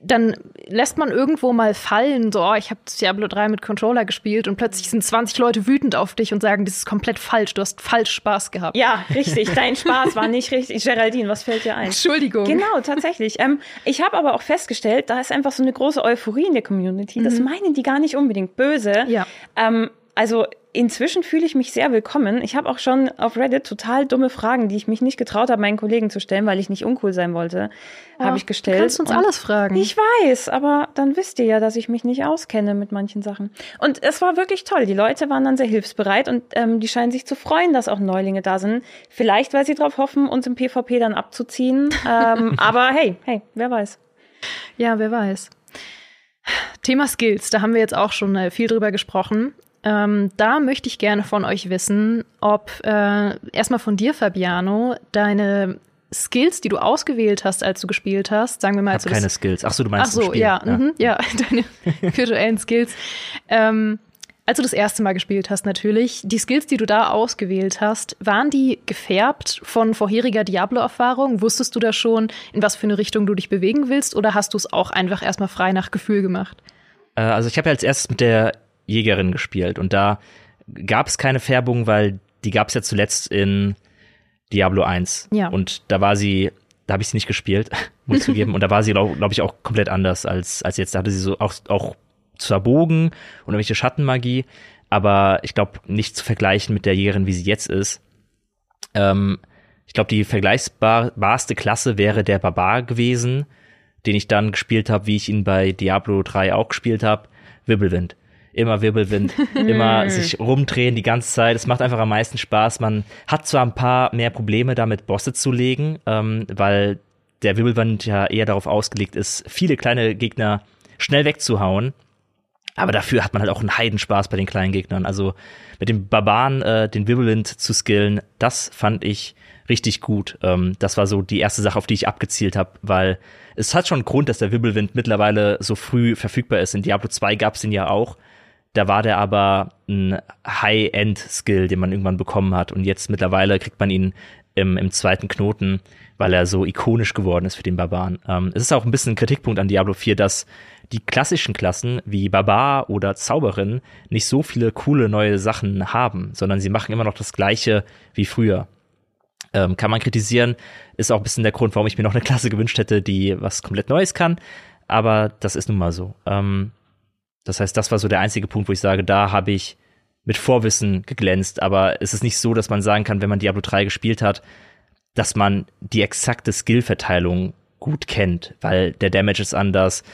dann lässt man irgendwo mal fallen, so, oh, ich habe Diablo 3 mit Controller gespielt und plötzlich sind 20 Leute wütend auf dich und sagen, das ist komplett falsch, du hast falsch Spaß gehabt. Ja, richtig, <laughs> dein Spaß war nicht richtig. Geraldine, was fällt dir ein? Entschuldigung. Genau, tatsächlich. Ähm, ich habe aber auch festgestellt, da ist einfach so eine große Euphorie in der Community. Das mhm. meinen die gar nicht unbedingt böse. Ja. Ähm, also inzwischen fühle ich mich sehr willkommen. Ich habe auch schon auf Reddit total dumme Fragen, die ich mich nicht getraut habe, meinen Kollegen zu stellen, weil ich nicht uncool sein wollte, ja, habe ich gestellt. Du kannst uns alles fragen. Ich weiß, aber dann wisst ihr ja, dass ich mich nicht auskenne mit manchen Sachen. Und es war wirklich toll. Die Leute waren dann sehr hilfsbereit und ähm, die scheinen sich zu freuen, dass auch Neulinge da sind. Vielleicht, weil sie darauf hoffen, uns im PvP dann abzuziehen. <laughs> ähm, aber hey, hey, wer weiß. Ja, wer weiß. Thema Skills, da haben wir jetzt auch schon äh, viel drüber gesprochen. Ähm, da möchte ich gerne von euch wissen, ob äh, erstmal von dir, Fabiano, deine Skills, die du ausgewählt hast, als du gespielt hast, sagen wir mal. Ich keine Skills. Ach so, du meinst Ach so, ja, ja. Mh, ja, <laughs> deine virtuellen Skills. Ähm, als du das erste Mal gespielt hast, natürlich, die Skills, die du da ausgewählt hast, waren die gefärbt von vorheriger Diablo-Erfahrung? Wusstest du da schon, in was für eine Richtung du dich bewegen willst, oder hast du es auch einfach erstmal frei nach Gefühl gemacht? Äh, also ich habe ja als erstes mit der Jägerin gespielt. Und da gab es keine Färbung, weil die gab es ja zuletzt in Diablo 1. Ja. Und da war sie, da habe ich sie nicht gespielt, <laughs> muss ich zugeben. Und da war sie, glaube glaub ich, auch komplett anders als, als jetzt. Da hatte sie so auch, auch zwar Bogen und irgendwelche Schattenmagie, aber ich glaube nicht zu vergleichen mit der Jägerin, wie sie jetzt ist. Ähm, ich glaube, die vergleichbarste Klasse wäre der Barbar gewesen, den ich dann gespielt habe, wie ich ihn bei Diablo 3 auch gespielt habe, Wirbelwind immer Wirbelwind, <laughs> immer sich rumdrehen die ganze Zeit. Es macht einfach am meisten Spaß. Man hat zwar ein paar mehr Probleme damit, Bosse zu legen, ähm, weil der Wirbelwind ja eher darauf ausgelegt ist, viele kleine Gegner schnell wegzuhauen. Aber dafür hat man halt auch einen Heidenspaß bei den kleinen Gegnern. Also mit dem Barbaren äh, den Wirbelwind zu skillen, das fand ich richtig gut. Ähm, das war so die erste Sache, auf die ich abgezielt habe, weil es hat schon einen Grund, dass der Wirbelwind mittlerweile so früh verfügbar ist. In Diablo 2 gab es ihn ja auch. Da war der aber ein High-End-Skill, den man irgendwann bekommen hat. Und jetzt mittlerweile kriegt man ihn im, im zweiten Knoten, weil er so ikonisch geworden ist für den Barbaren. Ähm, es ist auch ein bisschen ein Kritikpunkt an Diablo 4, dass die klassischen Klassen wie Barbar oder Zauberin nicht so viele coole neue Sachen haben, sondern sie machen immer noch das Gleiche wie früher. Ähm, kann man kritisieren, ist auch ein bisschen der Grund, warum ich mir noch eine Klasse gewünscht hätte, die was komplett Neues kann. Aber das ist nun mal so. Ähm, das heißt, das war so der einzige Punkt, wo ich sage, da habe ich mit Vorwissen geglänzt. Aber es ist nicht so, dass man sagen kann, wenn man Diablo 3 gespielt hat, dass man die exakte Skillverteilung gut kennt, weil der Damage ist anders,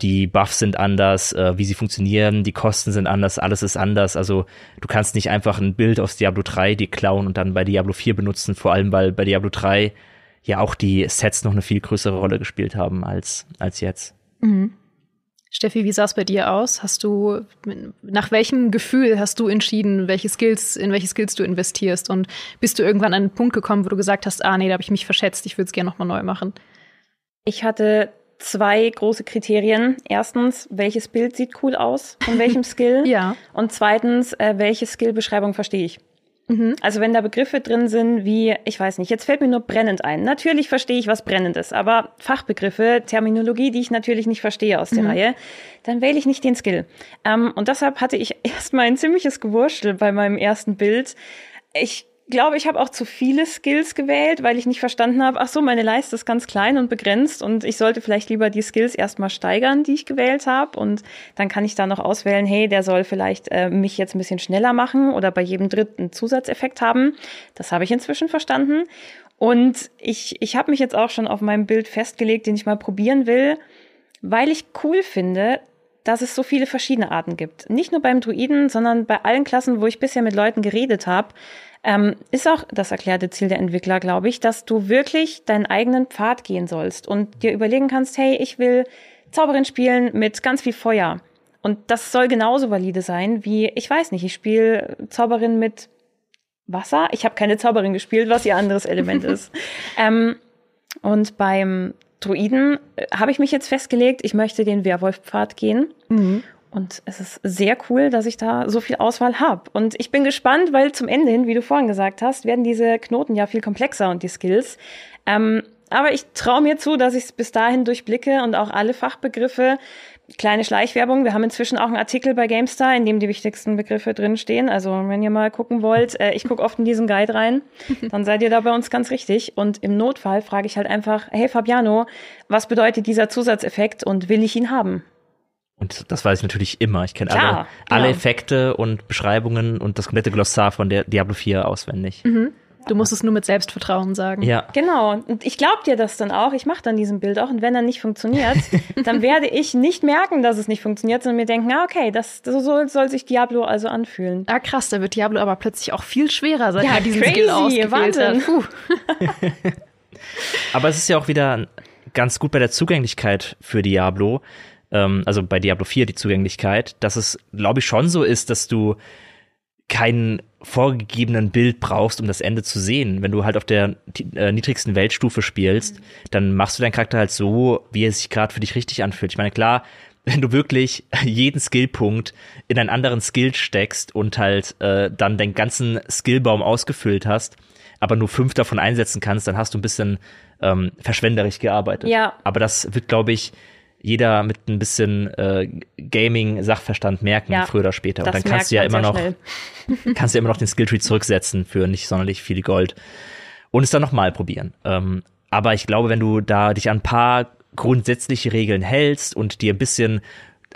die Buffs sind anders, äh, wie sie funktionieren, die Kosten sind anders, alles ist anders. Also du kannst nicht einfach ein Bild aus Diablo 3 dir klauen und dann bei Diablo 4 benutzen, vor allem weil bei Diablo 3 ja auch die Sets noch eine viel größere Rolle gespielt haben als, als jetzt. Mhm. Steffi, wie sah es bei dir aus? Hast du nach welchem Gefühl hast du entschieden, welche Skills in welche Skills du investierst und bist du irgendwann an einen Punkt gekommen, wo du gesagt hast, ah nee, da habe ich mich verschätzt, ich würde es gerne noch mal neu machen? Ich hatte zwei große Kriterien. Erstens, welches Bild sieht cool aus von welchem <laughs> Skill? ja. Und zweitens, äh, welche Skillbeschreibung verstehe ich? Mhm. Also wenn da Begriffe drin sind wie, ich weiß nicht, jetzt fällt mir nur brennend ein. Natürlich verstehe ich, was brennend ist, aber Fachbegriffe, Terminologie, die ich natürlich nicht verstehe aus der mhm. Reihe, dann wähle ich nicht den Skill. Ähm, und deshalb hatte ich <laughs> erstmal ein ziemliches Gewurstel bei meinem ersten Bild. Ich glaube, ich habe auch zu viele Skills gewählt, weil ich nicht verstanden habe, ach so, meine Leiste ist ganz klein und begrenzt und ich sollte vielleicht lieber die Skills erstmal steigern, die ich gewählt habe und dann kann ich da noch auswählen, hey, der soll vielleicht äh, mich jetzt ein bisschen schneller machen oder bei jedem dritten Zusatzeffekt haben. Das habe ich inzwischen verstanden und ich ich habe mich jetzt auch schon auf meinem Bild festgelegt, den ich mal probieren will, weil ich cool finde, dass es so viele verschiedene Arten gibt. Nicht nur beim Druiden, sondern bei allen Klassen, wo ich bisher mit Leuten geredet habe, ähm, ist auch das erklärte Ziel der Entwickler, glaube ich, dass du wirklich deinen eigenen Pfad gehen sollst und dir überlegen kannst, hey, ich will Zauberin spielen mit ganz viel Feuer. Und das soll genauso valide sein wie, ich weiß nicht, ich spiele Zauberin mit Wasser. Ich habe keine Zauberin gespielt, was ihr anderes Element <laughs> ist. Ähm, und beim Druiden äh, habe ich mich jetzt festgelegt, ich möchte den Werwolfpfad gehen. Mhm. Und es ist sehr cool, dass ich da so viel Auswahl habe. Und ich bin gespannt, weil zum Ende hin, wie du vorhin gesagt hast, werden diese Knoten ja viel komplexer und die Skills. Ähm, aber ich traue mir zu, dass ich es bis dahin durchblicke und auch alle Fachbegriffe kleine Schleichwerbung. Wir haben inzwischen auch einen Artikel bei GameStar, in dem die wichtigsten Begriffe drinstehen. Also wenn ihr mal gucken wollt, äh, ich gucke oft in diesen Guide rein, <laughs> dann seid ihr da bei uns ganz richtig. Und im Notfall frage ich halt einfach, hey Fabiano, was bedeutet dieser Zusatzeffekt und will ich ihn haben? Und das weiß ich natürlich immer. Ich kenne alle, alle genau. Effekte und Beschreibungen und das komplette Glossar von der Diablo 4 auswendig. Mhm. Du musst es nur mit Selbstvertrauen sagen. Ja. Genau. Und ich glaube dir das dann auch. Ich mache dann diesen Bild auch. Und wenn er nicht funktioniert, <laughs> dann werde ich nicht merken, dass es nicht funktioniert, sondern mir denken, ah, okay, das, so soll sich Diablo also anfühlen. Ah, krass, da wird Diablo aber plötzlich auch viel schwerer, seit ja, er diesen crazy, Skill ausgewählt hat. <laughs> aber es ist ja auch wieder ganz gut bei der Zugänglichkeit für Diablo, ähm, also bei Diablo 4 die Zugänglichkeit, dass es, glaube ich, schon so ist, dass du keinen vorgegebenen Bild brauchst, um das Ende zu sehen. Wenn du halt auf der äh, niedrigsten Weltstufe spielst, mhm. dann machst du deinen Charakter halt so, wie er sich gerade für dich richtig anfühlt. Ich meine, klar, <laughs> wenn du wirklich jeden Skillpunkt in einen anderen Skill steckst und halt äh, dann den ganzen Skillbaum ausgefüllt hast, aber nur fünf davon einsetzen kannst, dann hast du ein bisschen ähm, verschwenderisch gearbeitet. Ja. Aber das wird, glaube ich, jeder mit ein bisschen äh, Gaming-Sachverstand merken, ja, früher oder später. Und dann kannst du ja immer noch, <laughs> kannst du ja immer noch den Skilltree zurücksetzen für nicht sonderlich viel Gold und es dann nochmal probieren. Ähm, aber ich glaube, wenn du da dich an ein paar grundsätzliche Regeln hältst und dir ein bisschen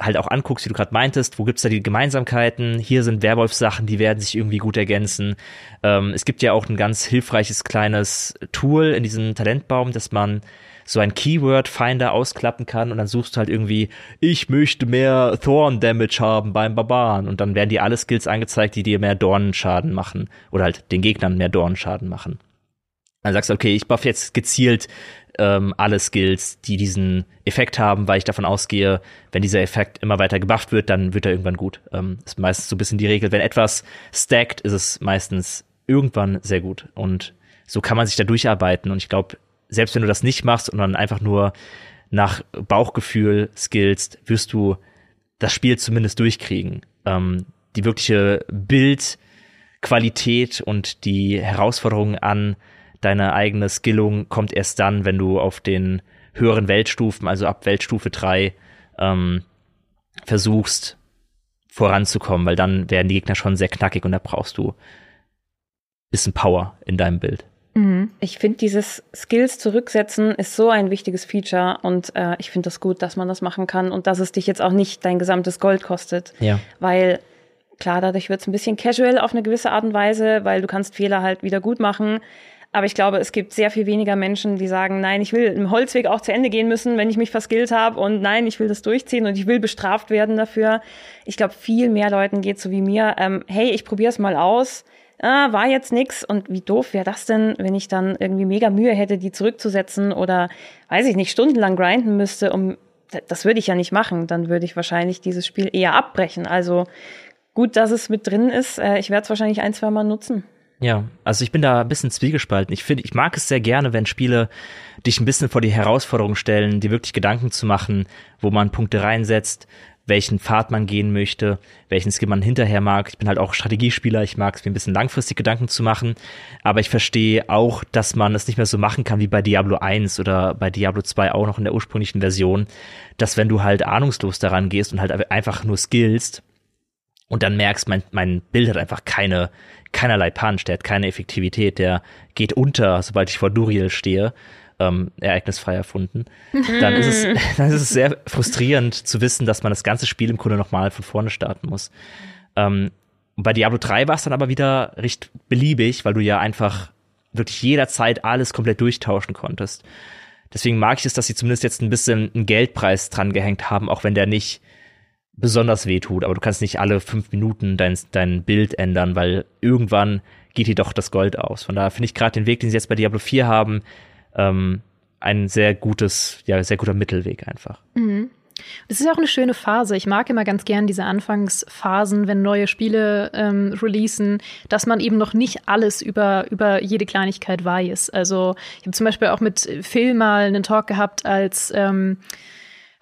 halt auch anguckst, wie du gerade meintest, wo gibt's da die Gemeinsamkeiten? Hier sind Werwolf-Sachen, die werden sich irgendwie gut ergänzen. Ähm, es gibt ja auch ein ganz hilfreiches kleines Tool in diesem Talentbaum, dass man so ein Keyword-Finder ausklappen kann und dann suchst du halt irgendwie, ich möchte mehr Thorn-Damage haben beim Barbaren und dann werden dir alle Skills angezeigt, die dir mehr Dornenschaden machen oder halt den Gegnern mehr Dornenschaden machen. Dann sagst du, okay, ich buff jetzt gezielt ähm, alle Skills, die diesen Effekt haben, weil ich davon ausgehe, wenn dieser Effekt immer weiter gebufft wird, dann wird er irgendwann gut. Ähm, ist meistens so ein bisschen die Regel. Wenn etwas stackt, ist es meistens irgendwann sehr gut. Und so kann man sich da durcharbeiten. Und ich glaube, selbst wenn du das nicht machst und dann einfach nur nach Bauchgefühl skillst, wirst du das Spiel zumindest durchkriegen. Ähm, die wirkliche Bildqualität und die Herausforderung an deine eigene Skillung kommt erst dann, wenn du auf den höheren Weltstufen, also ab Weltstufe 3, ähm, versuchst voranzukommen, weil dann werden die Gegner schon sehr knackig und da brauchst du bisschen Power in deinem Bild. Mhm. Ich finde, dieses Skills zurücksetzen ist so ein wichtiges Feature und äh, ich finde das gut, dass man das machen kann und dass es dich jetzt auch nicht dein gesamtes Gold kostet. Ja. Weil klar, dadurch wird es ein bisschen casual auf eine gewisse Art und Weise, weil du kannst Fehler halt wieder gut machen. Aber ich glaube, es gibt sehr viel weniger Menschen, die sagen, nein, ich will im Holzweg auch zu Ende gehen müssen, wenn ich mich verskillt habe und nein, ich will das durchziehen und ich will bestraft werden dafür. Ich glaube, viel mehr Leuten geht so wie mir, ähm, hey, ich probiere es mal aus ah, war jetzt nix und wie doof wäre das denn, wenn ich dann irgendwie mega Mühe hätte, die zurückzusetzen oder weiß ich nicht, stundenlang grinden müsste, um das würde ich ja nicht machen, dann würde ich wahrscheinlich dieses Spiel eher abbrechen. Also gut, dass es mit drin ist. Äh, ich werde es wahrscheinlich ein, zwei Mal nutzen. Ja, also ich bin da ein bisschen zwiegespalten. Ich finde, ich mag es sehr gerne, wenn Spiele dich ein bisschen vor die Herausforderung stellen, dir wirklich Gedanken zu machen, wo man Punkte reinsetzt, welchen Pfad man gehen möchte, welchen Skill man hinterher mag. Ich bin halt auch Strategiespieler, ich mag es mir ein bisschen langfristig Gedanken zu machen, aber ich verstehe auch, dass man es nicht mehr so machen kann wie bei Diablo 1 oder bei Diablo 2 auch noch in der ursprünglichen Version, dass wenn du halt ahnungslos daran gehst und halt einfach nur skillst und dann merkst, mein, mein Bild hat einfach keine, keinerlei Punch, der hat keine Effektivität, der geht unter, sobald ich vor Duriel stehe, ähm, ereignisfrei erfunden, dann ist, es, <laughs> dann ist es sehr frustrierend zu wissen, dass man das ganze Spiel im Grunde nochmal von vorne starten muss. Ähm, bei Diablo 3 war es dann aber wieder recht beliebig, weil du ja einfach wirklich jederzeit alles komplett durchtauschen konntest. Deswegen mag ich es, dass sie zumindest jetzt ein bisschen einen Geldpreis dran gehängt haben, auch wenn der nicht besonders wehtut, aber du kannst nicht alle fünf Minuten dein, dein Bild ändern, weil irgendwann geht dir doch das Gold aus. Von daher finde ich gerade den Weg, den sie jetzt bei Diablo 4 haben, ähm, ein sehr gutes, ja, sehr guter Mittelweg einfach. Mhm. Das ist auch eine schöne Phase. Ich mag immer ganz gern diese Anfangsphasen, wenn neue Spiele ähm, releasen, dass man eben noch nicht alles über, über jede Kleinigkeit weiß. Also ich habe zum Beispiel auch mit Phil mal einen Talk gehabt, als ähm,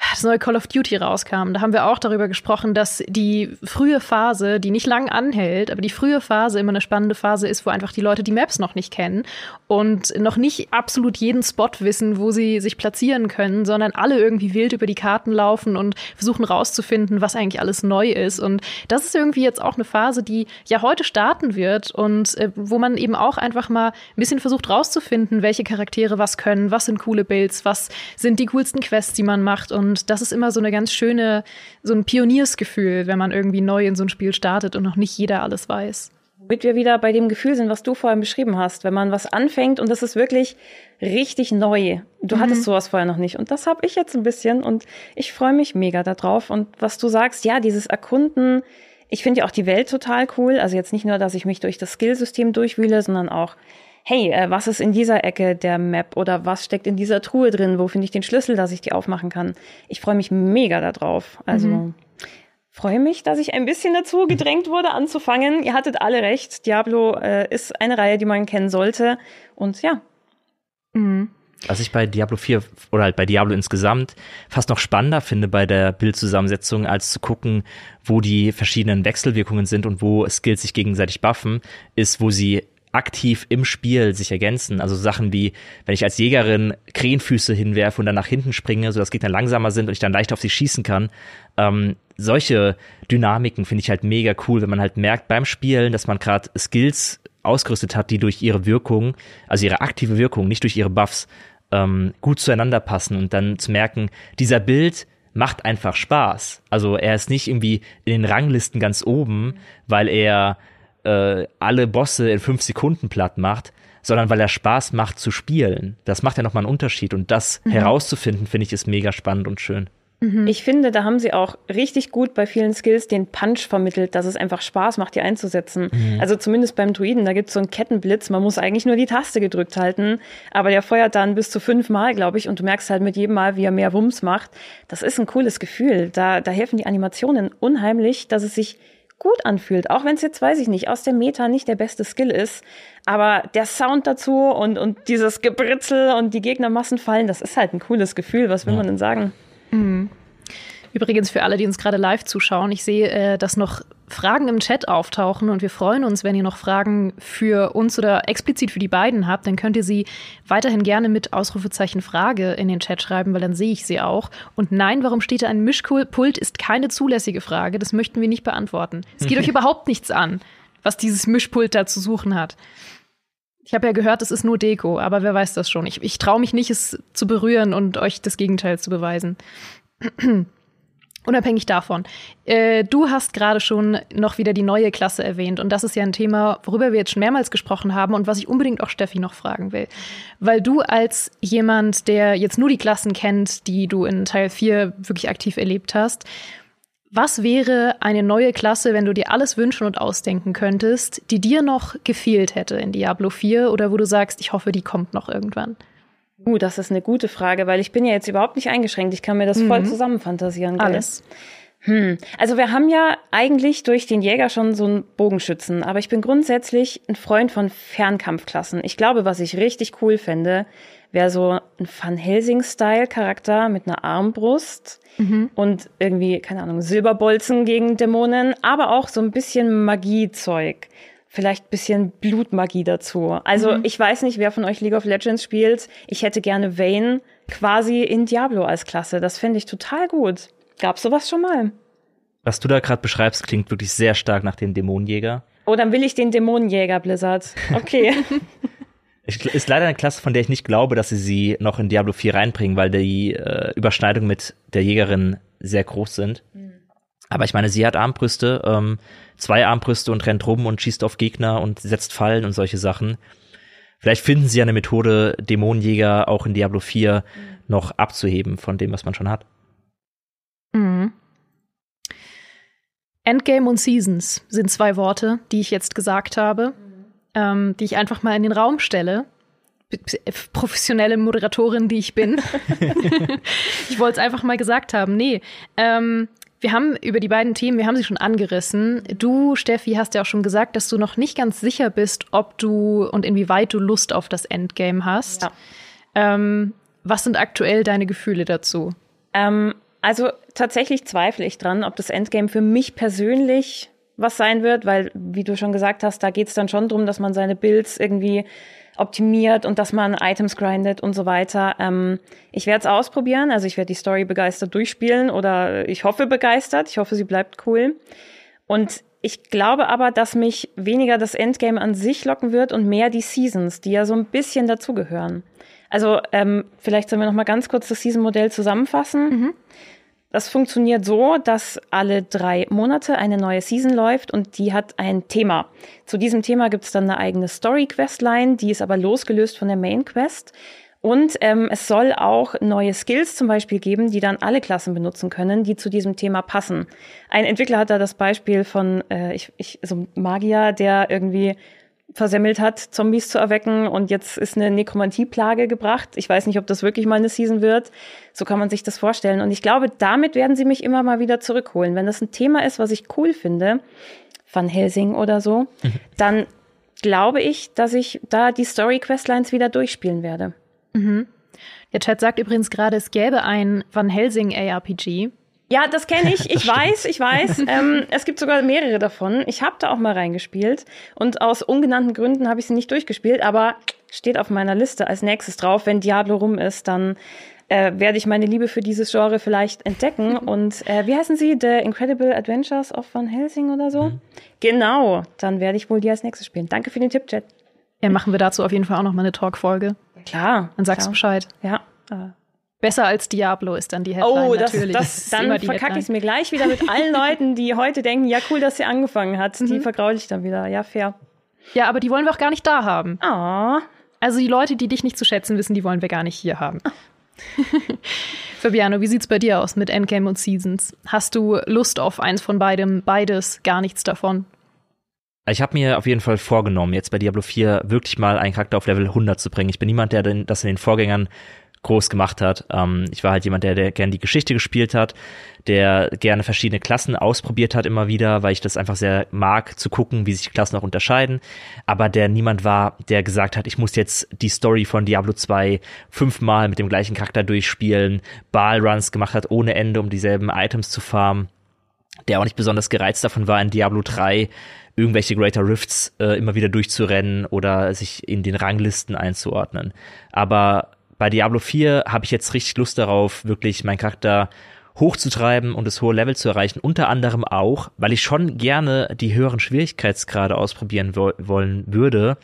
das neue Call of Duty rauskam, da haben wir auch darüber gesprochen, dass die frühe Phase, die nicht lang anhält, aber die frühe Phase immer eine spannende Phase ist, wo einfach die Leute die Maps noch nicht kennen und noch nicht absolut jeden Spot wissen, wo sie sich platzieren können, sondern alle irgendwie wild über die Karten laufen und versuchen rauszufinden, was eigentlich alles neu ist. Und das ist irgendwie jetzt auch eine Phase, die ja heute starten wird und äh, wo man eben auch einfach mal ein bisschen versucht rauszufinden, welche Charaktere was können, was sind coole Builds, was sind die coolsten Quests, die man macht und und das ist immer so eine ganz schöne, so ein Pioniersgefühl, wenn man irgendwie neu in so ein Spiel startet und noch nicht jeder alles weiß. Womit wir wieder bei dem Gefühl sind, was du vorhin beschrieben hast, wenn man was anfängt und das ist wirklich richtig neu. Du mhm. hattest sowas vorher noch nicht und das habe ich jetzt ein bisschen und ich freue mich mega darauf. Und was du sagst, ja, dieses Erkunden, ich finde ja auch die Welt total cool. Also jetzt nicht nur, dass ich mich durch das Skillsystem durchwühle, sondern auch hey, äh, was ist in dieser Ecke der Map oder was steckt in dieser Truhe drin? Wo finde ich den Schlüssel, dass ich die aufmachen kann? Ich freue mich mega darauf. Also mhm. freue mich, dass ich ein bisschen dazu gedrängt wurde, anzufangen. Ihr hattet alle recht. Diablo äh, ist eine Reihe, die man kennen sollte. Und ja. Mhm. Was ich bei Diablo 4 oder halt bei Diablo insgesamt fast noch spannender finde bei der Bildzusammensetzung, als zu gucken, wo die verschiedenen Wechselwirkungen sind und wo Skills sich gegenseitig buffen, ist, wo sie aktiv im Spiel sich ergänzen. Also Sachen wie, wenn ich als Jägerin Krähenfüße hinwerfe und dann nach hinten springe, sodass Gegner langsamer sind und ich dann leicht auf sie schießen kann. Ähm, solche Dynamiken finde ich halt mega cool, wenn man halt merkt beim Spielen, dass man gerade Skills ausgerüstet hat, die durch ihre Wirkung, also ihre aktive Wirkung, nicht durch ihre Buffs, ähm, gut zueinander passen und dann zu merken, dieser Bild macht einfach Spaß. Also er ist nicht irgendwie in den Ranglisten ganz oben, weil er äh, alle Bosse in fünf Sekunden platt macht, sondern weil er Spaß macht zu spielen. Das macht ja nochmal einen Unterschied. Und das mhm. herauszufinden, finde ich, ist mega spannend und schön. Mhm. Ich finde, da haben sie auch richtig gut bei vielen Skills den Punch vermittelt, dass es einfach Spaß macht, die einzusetzen. Mhm. Also zumindest beim Druiden, da gibt es so einen Kettenblitz, man muss eigentlich nur die Taste gedrückt halten, aber der feuert dann bis zu fünf Mal, glaube ich, und du merkst halt mit jedem Mal, wie er mehr Wumms macht. Das ist ein cooles Gefühl. Da, da helfen die Animationen unheimlich, dass es sich gut anfühlt, auch wenn es jetzt, weiß ich nicht, aus der Meta nicht der beste Skill ist. Aber der Sound dazu und, und dieses Gebritzel und die Gegnermassen fallen, das ist halt ein cooles Gefühl. Was will ja. man denn sagen? Mhm. Übrigens für alle, die uns gerade live zuschauen, ich sehe, äh, dass noch Fragen im Chat auftauchen und wir freuen uns, wenn ihr noch Fragen für uns oder explizit für die beiden habt, dann könnt ihr sie weiterhin gerne mit Ausrufezeichen Frage in den Chat schreiben, weil dann sehe ich sie auch. Und nein, warum steht da ein Mischpult, ist keine zulässige Frage. Das möchten wir nicht beantworten. Es geht <laughs> euch überhaupt nichts an, was dieses Mischpult da zu suchen hat. Ich habe ja gehört, es ist nur Deko, aber wer weiß das schon. Ich, ich traue mich nicht, es zu berühren und euch das Gegenteil zu beweisen. <clears throat> Unabhängig davon, äh, du hast gerade schon noch wieder die neue Klasse erwähnt und das ist ja ein Thema, worüber wir jetzt schon mehrmals gesprochen haben und was ich unbedingt auch Steffi noch fragen will. Weil du als jemand, der jetzt nur die Klassen kennt, die du in Teil 4 wirklich aktiv erlebt hast, was wäre eine neue Klasse, wenn du dir alles wünschen und ausdenken könntest, die dir noch gefehlt hätte in Diablo 4 oder wo du sagst, ich hoffe, die kommt noch irgendwann? Uh, das ist eine gute Frage, weil ich bin ja jetzt überhaupt nicht eingeschränkt. Ich kann mir das mhm. voll zusammenfantasieren. Gell? Alles. Hm. Also wir haben ja eigentlich durch den Jäger schon so einen Bogenschützen, aber ich bin grundsätzlich ein Freund von Fernkampfklassen. Ich glaube, was ich richtig cool fände, wäre so ein Van Helsing-Style-Charakter mit einer Armbrust mhm. und irgendwie, keine Ahnung, Silberbolzen gegen Dämonen, aber auch so ein bisschen Magiezeug vielleicht bisschen Blutmagie dazu. Also mhm. ich weiß nicht, wer von euch League of Legends spielt. Ich hätte gerne Vayne quasi in Diablo als Klasse. Das fände ich total gut. Gab's sowas schon mal? Was du da gerade beschreibst, klingt wirklich sehr stark nach dem Dämonenjäger. Oh, dann will ich den Dämonenjäger, Blizzard. Okay. <laughs> ist leider eine Klasse, von der ich nicht glaube, dass sie sie noch in Diablo 4 reinbringen, weil die äh, Überschneidungen mit der Jägerin sehr groß sind. Mhm. Aber ich meine, sie hat Armbrüste, ähm, zwei Armbrüste und rennt rum und schießt auf Gegner und setzt Fallen und solche Sachen. Vielleicht finden sie ja eine Methode, Dämonenjäger auch in Diablo 4 mhm. noch abzuheben von dem, was man schon hat. Mhm. Endgame und Seasons sind zwei Worte, die ich jetzt gesagt habe, ähm, die ich einfach mal in den Raum stelle. Professionelle Moderatorin, die ich bin. <laughs> <laughs> ich wollte es einfach mal gesagt haben. Nee, ähm, wir haben über die beiden Themen, wir haben sie schon angerissen. Du, Steffi, hast ja auch schon gesagt, dass du noch nicht ganz sicher bist, ob du und inwieweit du Lust auf das Endgame hast. Ja. Ähm, was sind aktuell deine Gefühle dazu? Ähm, also tatsächlich zweifle ich dran, ob das Endgame für mich persönlich was sein wird, weil, wie du schon gesagt hast, da geht es dann schon darum, dass man seine Builds irgendwie optimiert und dass man Items grindet und so weiter. Ähm, ich werde es ausprobieren, also ich werde die Story begeistert durchspielen oder ich hoffe begeistert. Ich hoffe, sie bleibt cool. Und ich glaube aber, dass mich weniger das Endgame an sich locken wird und mehr die Seasons, die ja so ein bisschen dazugehören. Also ähm, vielleicht sollen wir noch mal ganz kurz das Season-Modell zusammenfassen. Mhm. Das funktioniert so, dass alle drei Monate eine neue Season läuft und die hat ein Thema. Zu diesem Thema gibt es dann eine eigene Story-Questline, die ist aber losgelöst von der Main-Quest. Und ähm, es soll auch neue Skills zum Beispiel geben, die dann alle Klassen benutzen können, die zu diesem Thema passen. Ein Entwickler hat da das Beispiel von äh, ich, ich, so Magier, der irgendwie versemmelt hat, Zombies zu erwecken und jetzt ist eine Nekromantie-Plage gebracht. Ich weiß nicht, ob das wirklich mal eine Season wird. So kann man sich das vorstellen. Und ich glaube, damit werden sie mich immer mal wieder zurückholen. Wenn das ein Thema ist, was ich cool finde, Van Helsing oder so, mhm. dann glaube ich, dass ich da die Story-Questlines wieder durchspielen werde. Mhm. Der Chat sagt übrigens gerade, es gäbe ein Van Helsing ARPG. Ja, das kenne ich. <laughs> Ich weiß, ich weiß. <laughs> Ähm, es gibt sogar mehrere davon. Ich habe da auch mal reingespielt und aus ungenannten Gründen habe ich sie nicht durchgespielt, aber steht auf meiner Liste als nächstes drauf. Wenn Diablo rum ist, dann äh, werde ich meine Liebe für dieses Genre vielleicht entdecken. <laughs> Und äh, wie heißen sie? The Incredible Adventures of Van Helsing oder so? Mhm. Genau, dann werde ich wohl die als nächstes spielen. Danke für den Tipp, Chat. Ja, machen wir dazu auf jeden Fall auch noch mal eine Talk-Folge. Klar. Dann sagst klar. du Bescheid. Ja. Besser als Diablo ist dann die Headline oh, das, natürlich. Das, das dann verkacke ich es mir gleich wieder mit allen <laughs> Leuten, die heute denken, ja cool, dass sie angefangen hat. Mhm. Die vergraule ich dann wieder. Ja, fair. Ja, aber die wollen wir auch gar nicht da haben. Oh. Also die Leute, die dich nicht zu schätzen wissen, die wollen wir gar nicht hier haben. <laughs> Fabiano, wie sieht's bei dir aus mit Endgame und Seasons? Hast du Lust auf eins von beidem, beides, gar nichts davon? Ich habe mir auf jeden Fall vorgenommen, jetzt bei Diablo 4 wirklich mal einen Charakter auf Level 100 zu bringen. Ich bin niemand, der das in den Vorgängern groß gemacht hat. Ähm, ich war halt jemand, der, der gerne die Geschichte gespielt hat, der gerne verschiedene Klassen ausprobiert hat immer wieder, weil ich das einfach sehr mag, zu gucken, wie sich die Klassen auch unterscheiden. Aber der niemand war, der gesagt hat, ich muss jetzt die Story von Diablo 2 fünfmal mit dem gleichen Charakter durchspielen, Ballruns gemacht hat ohne Ende, um dieselben Items zu farmen. Der auch nicht besonders gereizt davon war, in Diablo 3 irgendwelche Greater Rifts äh, immer wieder durchzurennen oder sich in den Ranglisten einzuordnen. Aber bei Diablo 4 habe ich jetzt richtig Lust darauf, wirklich meinen Charakter hochzutreiben und das hohe Level zu erreichen. Unter anderem auch, weil ich schon gerne die höheren Schwierigkeitsgrade ausprobieren wo wollen würde,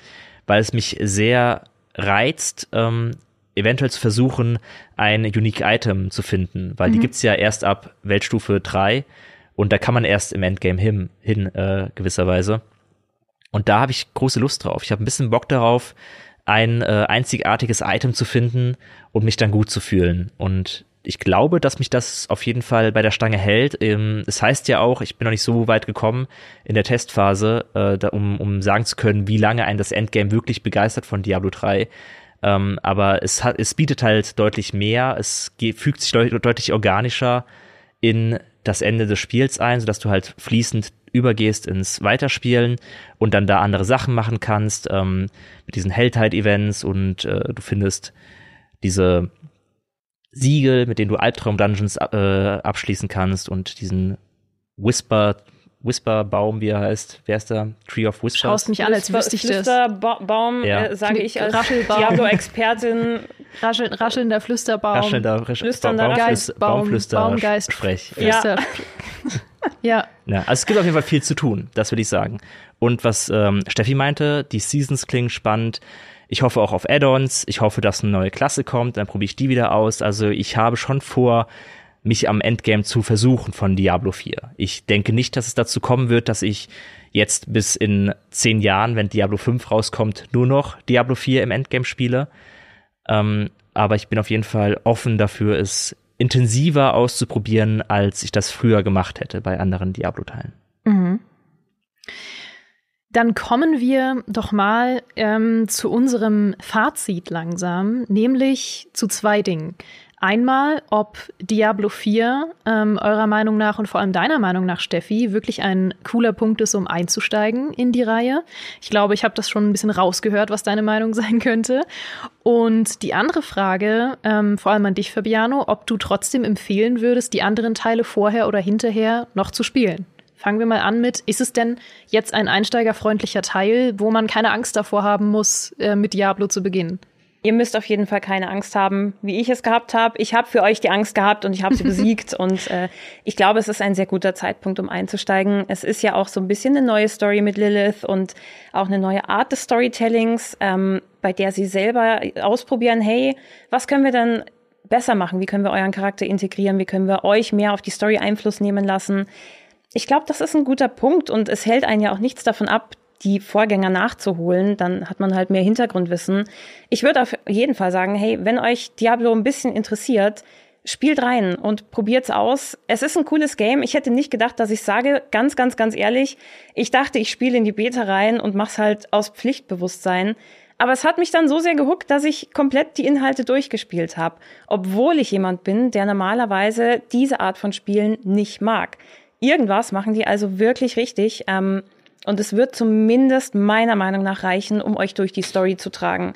weil es mich sehr reizt, ähm, eventuell zu versuchen, ein Unique Item zu finden, weil mhm. die gibt's ja erst ab Weltstufe 3 und da kann man erst im Endgame hin, hin äh, gewisserweise. Und da habe ich große Lust drauf. Ich habe ein bisschen Bock darauf, ein äh, einzigartiges Item zu finden und mich dann gut zu fühlen. Und ich glaube, dass mich das auf jeden Fall bei der Stange hält. Ähm, es heißt ja auch, ich bin noch nicht so weit gekommen in der Testphase, äh, da, um, um sagen zu können, wie lange ein das Endgame wirklich begeistert von Diablo 3. Ähm, aber es, hat, es bietet halt deutlich mehr, es fügt sich deutlich organischer in das Ende des Spiels ein, sodass du halt fließend übergehst ins Weiterspielen und dann da andere Sachen machen kannst ähm, mit diesen Helltide-Events und äh, du findest diese Siegel, mit denen du Albtraum-Dungeons äh, abschließen kannst und diesen Whisper Whisper-Baum, wie er heißt. Wer ist da? Tree of Whisper. Schaust mich an, als wüsste ich das. Flüsterbaum, ja. äh, sage ich als Diablo-Expertin. Raschel, raschelnder Flüsterbaum. Raschelnder, Flüsternder Geist, Baum, Baumflüster, Baumgeist, Sprech. Flüster. Ja. ja. <laughs> Also es gibt auf jeden Fall viel zu tun, das will ich sagen. Und was ähm, Steffi meinte, die Seasons klingen spannend. Ich hoffe auch auf Add-ons. Ich hoffe, dass eine neue Klasse kommt. Dann probiere ich die wieder aus. Also ich habe schon vor, mich am Endgame zu versuchen von Diablo 4. Ich denke nicht, dass es dazu kommen wird, dass ich jetzt bis in zehn Jahren, wenn Diablo 5 rauskommt, nur noch Diablo 4 im Endgame spiele. Ähm, aber ich bin auf jeden Fall offen dafür, es intensiver auszuprobieren, als ich das früher gemacht hätte bei anderen Diablo-Teilen. Dann kommen wir doch mal ähm, zu unserem Fazit langsam, nämlich zu zwei Dingen. Einmal, ob Diablo 4 ähm, eurer Meinung nach und vor allem deiner Meinung nach, Steffi, wirklich ein cooler Punkt ist, um einzusteigen in die Reihe. Ich glaube, ich habe das schon ein bisschen rausgehört, was deine Meinung <laughs> sein könnte. Und die andere Frage, ähm, vor allem an dich, Fabiano, ob du trotzdem empfehlen würdest, die anderen Teile vorher oder hinterher noch zu spielen. Fangen wir mal an mit, ist es denn jetzt ein einsteigerfreundlicher Teil, wo man keine Angst davor haben muss, äh, mit Diablo zu beginnen? Ihr müsst auf jeden Fall keine Angst haben, wie ich es gehabt habe. Ich habe für euch die Angst gehabt und ich habe sie <laughs> besiegt. und äh, ich glaube, es ist ein sehr guter Zeitpunkt, um einzusteigen. Es ist ja auch so ein bisschen eine neue Story mit Lilith und auch eine neue Art des Storytellings, ähm, bei der sie selber ausprobieren, hey, was können wir denn besser machen? Wie können wir euren Charakter integrieren? Wie können wir euch mehr auf die Story Einfluss nehmen lassen? Ich glaube, das ist ein guter Punkt und es hält einen ja auch nichts davon ab, die Vorgänger nachzuholen, dann hat man halt mehr Hintergrundwissen. Ich würde auf jeden Fall sagen, hey, wenn euch Diablo ein bisschen interessiert, spielt rein und probiert's aus. Es ist ein cooles Game. Ich hätte nicht gedacht, dass ich sage, ganz, ganz, ganz ehrlich, ich dachte, ich spiele in die Beta rein und mach's halt aus Pflichtbewusstsein. Aber es hat mich dann so sehr gehuckt, dass ich komplett die Inhalte durchgespielt habe, obwohl ich jemand bin, der normalerweise diese Art von Spielen nicht mag. Irgendwas machen die also wirklich richtig. Ähm, und es wird zumindest meiner Meinung nach reichen, um euch durch die Story zu tragen.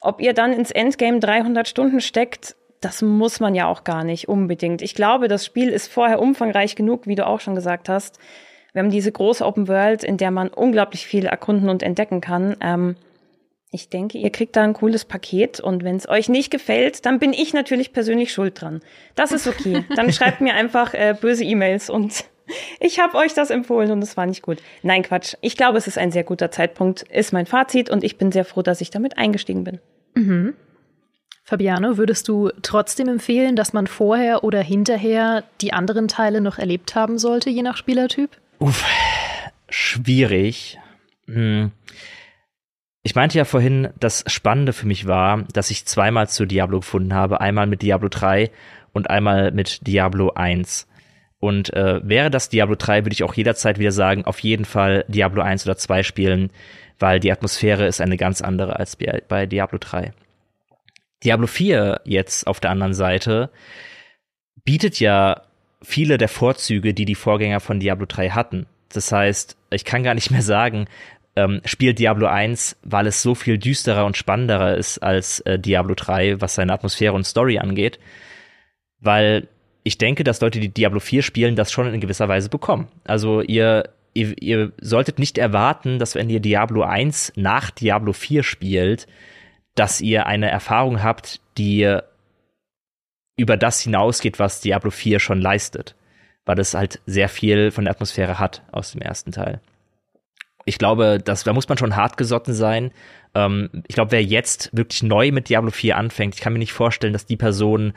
Ob ihr dann ins Endgame 300 Stunden steckt, das muss man ja auch gar nicht unbedingt. Ich glaube, das Spiel ist vorher umfangreich genug, wie du auch schon gesagt hast. Wir haben diese große Open World, in der man unglaublich viel erkunden und entdecken kann. Ähm, ich denke, ihr kriegt da ein cooles Paket und wenn es euch nicht gefällt, dann bin ich natürlich persönlich schuld dran. Das ist okay. Dann <laughs> schreibt mir einfach äh, böse E-Mails und ich habe euch das empfohlen und es war nicht gut. Nein, Quatsch. Ich glaube, es ist ein sehr guter Zeitpunkt, ist mein Fazit und ich bin sehr froh, dass ich damit eingestiegen bin. Mhm. Fabiano, würdest du trotzdem empfehlen, dass man vorher oder hinterher die anderen Teile noch erlebt haben sollte, je nach Spielertyp? Uff, schwierig. Hm. Ich meinte ja vorhin, das Spannende für mich war, dass ich zweimal zu Diablo gefunden habe. Einmal mit Diablo 3 und einmal mit Diablo 1. Und äh, wäre das Diablo 3, würde ich auch jederzeit wieder sagen, auf jeden Fall Diablo 1 oder 2 spielen, weil die Atmosphäre ist eine ganz andere als bei Diablo 3. Diablo 4 jetzt auf der anderen Seite bietet ja viele der Vorzüge, die die Vorgänger von Diablo 3 hatten. Das heißt, ich kann gar nicht mehr sagen, ähm, spielt Diablo 1, weil es so viel düsterer und spannender ist als äh, Diablo 3, was seine Atmosphäre und Story angeht. Weil ich denke, dass Leute, die Diablo 4 spielen, das schon in gewisser Weise bekommen. Also ihr, ihr, ihr solltet nicht erwarten, dass wenn ihr Diablo 1 nach Diablo 4 spielt, dass ihr eine Erfahrung habt, die über das hinausgeht, was Diablo 4 schon leistet. Weil es halt sehr viel von der Atmosphäre hat aus dem ersten Teil. Ich glaube, dass, da muss man schon hart gesotten sein. Ähm, ich glaube, wer jetzt wirklich neu mit Diablo 4 anfängt, ich kann mir nicht vorstellen, dass die Person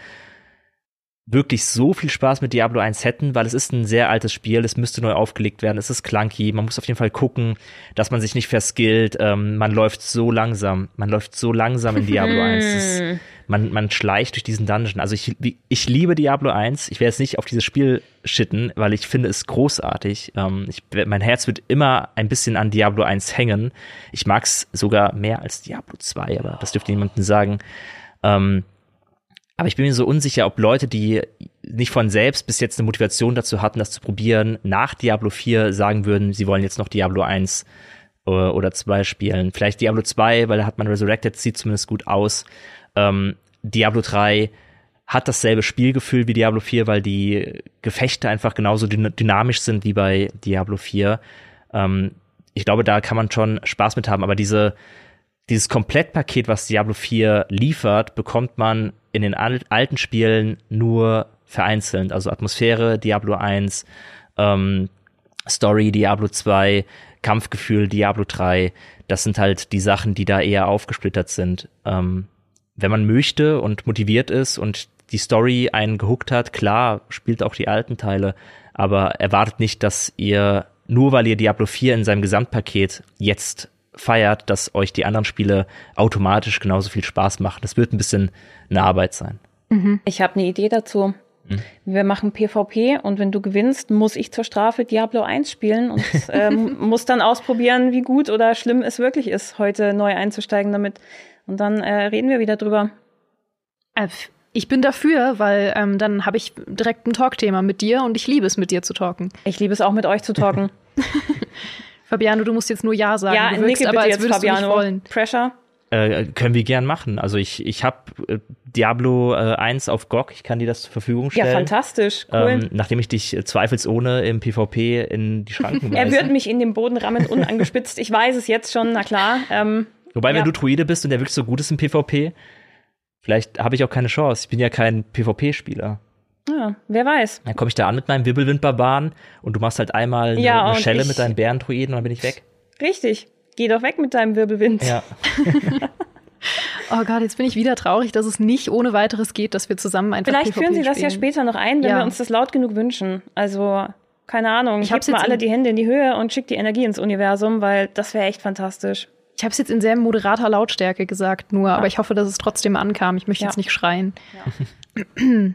wirklich so viel Spaß mit Diablo 1 hätten, weil es ist ein sehr altes Spiel, es müsste neu aufgelegt werden, es ist clunky, man muss auf jeden Fall gucken, dass man sich nicht verskillt, ähm, man läuft so langsam, man läuft so langsam in Diablo <laughs> 1, ist, man, man schleicht durch diesen Dungeon. Also ich, ich liebe Diablo 1, ich werde jetzt nicht auf dieses Spiel shitten, weil ich finde es großartig. Ähm, ich, mein Herz wird immer ein bisschen an Diablo 1 hängen. Ich mag es sogar mehr als Diablo 2, aber das dürfte niemandem sagen. Ähm, aber ich bin mir so unsicher, ob Leute, die nicht von selbst bis jetzt eine Motivation dazu hatten, das zu probieren, nach Diablo 4 sagen würden, sie wollen jetzt noch Diablo 1 äh, oder 2 spielen. Vielleicht Diablo 2, weil da hat man Resurrected, sieht zumindest gut aus. Ähm, Diablo 3 hat dasselbe Spielgefühl wie Diablo 4, weil die Gefechte einfach genauso dynamisch sind wie bei Diablo 4. Ähm, ich glaube, da kann man schon Spaß mit haben, aber diese, dieses Komplettpaket, was Diablo 4 liefert, bekommt man in den alten Spielen nur vereinzelt. Also Atmosphäre, Diablo 1, ähm, Story, Diablo 2, Kampfgefühl, Diablo 3. Das sind halt die Sachen, die da eher aufgesplittert sind. Ähm, wenn man möchte und motiviert ist und die Story einen gehuckt hat, klar, spielt auch die alten Teile, aber erwartet nicht, dass ihr, nur weil ihr Diablo 4 in seinem Gesamtpaket jetzt feiert, dass euch die anderen Spiele automatisch genauso viel Spaß machen. Das wird ein bisschen eine Arbeit sein. Mhm. Ich habe eine Idee dazu. Mhm. Wir machen PvP und wenn du gewinnst, muss ich zur Strafe Diablo 1 spielen und <laughs> ähm, muss dann ausprobieren, wie gut oder schlimm es wirklich ist, heute neu einzusteigen damit. Und dann äh, reden wir wieder drüber. Äh, ich bin dafür, weil ähm, dann habe ich direkt ein Talkthema mit dir und ich liebe es, mit dir zu talken. Ich liebe es auch mit euch zu talken. <laughs> Fabiano, du musst jetzt nur Ja sagen. Ja, du wirkst aber, jetzt, würdest du Fabiano. nicht wollen. Pressure. Äh, können wir gern machen. Also ich, ich habe äh, Diablo äh, 1 auf GOG, ich kann dir das zur Verfügung stellen. Ja, fantastisch. Cool. Ähm, nachdem ich dich äh, zweifelsohne im PvP in die Schranken <laughs> er weise. wird mich in den Boden rammen, unangespitzt. Ich weiß es jetzt schon, na klar. Ähm, Wobei, ja. wenn du Druide bist und der wirklich so gut ist im PvP, vielleicht habe ich auch keine Chance. Ich bin ja kein PvP-Spieler. Ja, wer weiß. Dann komme ich da an mit meinem Wirbelwind-Barbaren und du machst halt einmal eine, Ja, eine Schelle ich- mit deinen Bärendruiden und dann bin ich weg. Richtig. Geh doch weg mit deinem Wirbelwind. Ja. <laughs> Oh Gott, jetzt bin ich wieder traurig, dass es nicht ohne weiteres geht, dass wir zusammen einfach Vielleicht PvP führen sie das ja spielen. später noch ein, wenn Ja. wir uns das laut genug wünschen. Also, keine Ahnung. Ich hab's mal jetzt alle die Hände in die Höhe und schickt die Energie ins Universum, weil das wäre echt fantastisch. Ich habe es jetzt in sehr moderater Lautstärke gesagt, nur, aber ich hoffe, dass es trotzdem ankam. Ich möchte Ja. jetzt nicht schreien. Ja, <clears throat>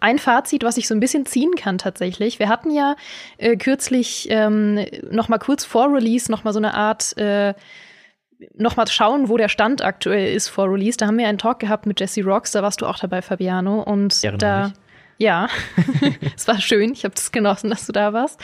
ein Fazit, was ich so ein bisschen ziehen kann tatsächlich. Wir hatten ja äh, kürzlich ähm, noch mal kurz vor Release noch mal so eine Art äh, noch mal schauen, wo der Stand aktuell ist vor Release. Da haben wir einen Talk gehabt mit Jesse Rocks, da warst du auch dabei, Fabiano. Und Ich erinnere da ja, <laughs> es war schön. Ich habe es genossen, dass du da warst.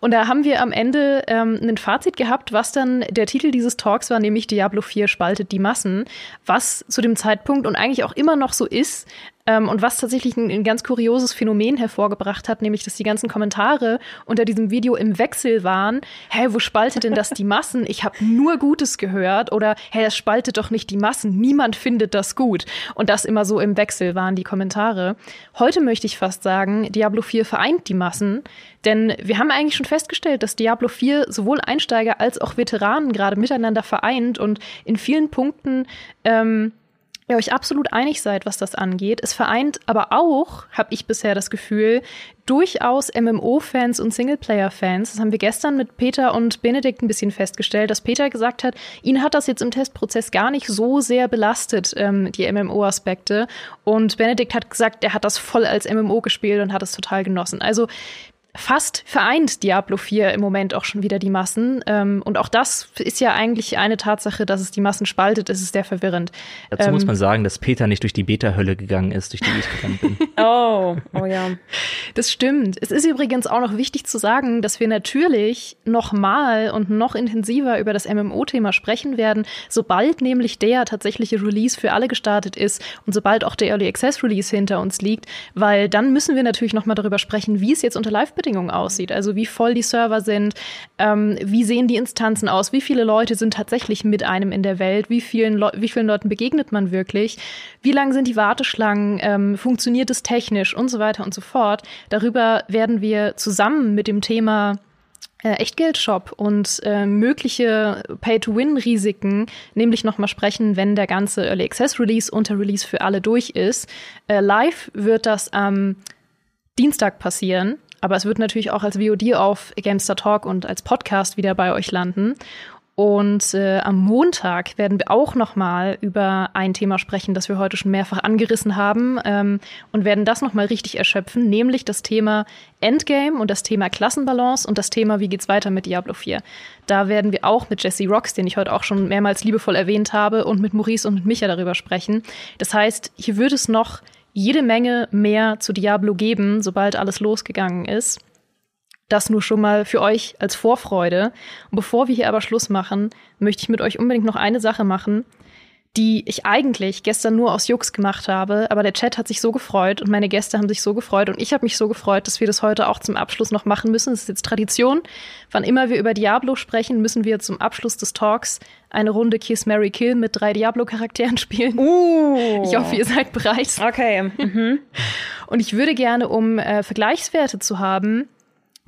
Und da haben wir am Ende ähm, ein Fazit gehabt, was dann der Titel dieses Talks war, nämlich Diablo 4 spaltet die Massen, was zu dem Zeitpunkt und eigentlich auch immer noch so ist. Ähm, und was tatsächlich ein, ein ganz kurioses Phänomen hervorgebracht hat, nämlich, dass die ganzen Kommentare unter diesem Video im Wechsel waren. Hä, wo spaltet denn das die Massen? Ich habe nur Gutes gehört. Oder, hä, das spaltet doch nicht die Massen. Niemand findet das gut. Und das immer so im Wechsel waren die Kommentare. Heute möchte ich fast sagen, Diablo 4 vereint die Massen. Denn wir haben eigentlich schon festgestellt, dass Diablo 4 sowohl Einsteiger als auch Veteranen gerade miteinander vereint und in vielen Punkten ähm, ihr euch absolut einig seid, was das angeht. Es vereint aber auch, habe ich bisher das Gefühl, durchaus MMO-Fans und Singleplayer-Fans. Das haben wir gestern mit Peter und Benedikt ein bisschen festgestellt, dass Peter gesagt hat, ihn hat das jetzt im Testprozess gar nicht so sehr belastet, ähm, die MMO-Aspekte. Und Benedikt hat gesagt, er hat das voll als MMO gespielt und hat es total genossen. Also fast vereint Diablo 4 im Moment auch schon wieder die Massen. Ähm, und auch das ist ja eigentlich eine Tatsache, dass es die Massen spaltet. Es ist sehr verwirrend. Dazu muss Ähm, man sagen, dass Peter nicht durch die Beta-Hölle gegangen ist, durch die ich gegangen bin. <laughs> Oh, oh ja. Das stimmt. Es ist übrigens auch noch wichtig zu sagen, dass wir natürlich noch mal und noch intensiver über das MMO-Thema sprechen werden, sobald nämlich der tatsächliche Release für alle gestartet ist und sobald auch der Early Access Release hinter uns liegt, weil dann müssen wir natürlich noch mal darüber sprechen, wie es jetzt unter Live-Bedingungen aussieht, also wie voll die Server sind, ähm, wie sehen die Instanzen aus, wie viele Leute sind tatsächlich mit einem in der Welt, wie vielen, Leu wie vielen Leuten begegnet man wirklich, wie lang sind die Warteschlangen, ähm, funktioniert es technisch und so weiter und so fort. Darüber werden wir zusammen mit dem Thema äh, Echtgeldshop und äh, mögliche Pay-to-Win-Risiken nämlich nochmal sprechen, wenn der ganze Early Access Release unter Release für alle durch ist. Äh, live wird das am Dienstag passieren, aber es wird natürlich auch als VOD auf Gamester Talk und als Podcast wieder bei euch landen. Und äh, am Montag werden wir auch noch mal über ein Thema sprechen, das wir heute schon mehrfach angerissen haben ähm, und werden das noch mal richtig erschöpfen, nämlich das Thema Endgame und das Thema Klassenbalance und das Thema, wie geht's weiter mit Diablo 4. Da werden wir auch mit Jesse Rocks, den ich heute auch schon mehrmals liebevoll erwähnt habe, und mit Maurice und mit Micha darüber sprechen. Das heißt, hier wird es noch jede Menge mehr zu Diablo geben, sobald alles losgegangen ist. Das nur schon mal für euch als Vorfreude. Und bevor wir hier aber Schluss machen, möchte ich mit euch unbedingt noch eine Sache machen, die ich eigentlich gestern nur aus Jux gemacht habe. Aber der Chat hat sich so gefreut und meine Gäste haben sich so gefreut und ich habe mich so gefreut, dass wir das heute auch zum Abschluss noch machen müssen. Das ist jetzt Tradition. Wann immer wir über Diablo sprechen, müssen wir zum Abschluss des Talks eine Runde Kiss Mary Kill mit drei Diablo-Charakteren spielen. Uh. Ich hoffe, ihr seid bereit. Okay. Mhm. Und ich würde gerne, um äh, Vergleichswerte zu haben,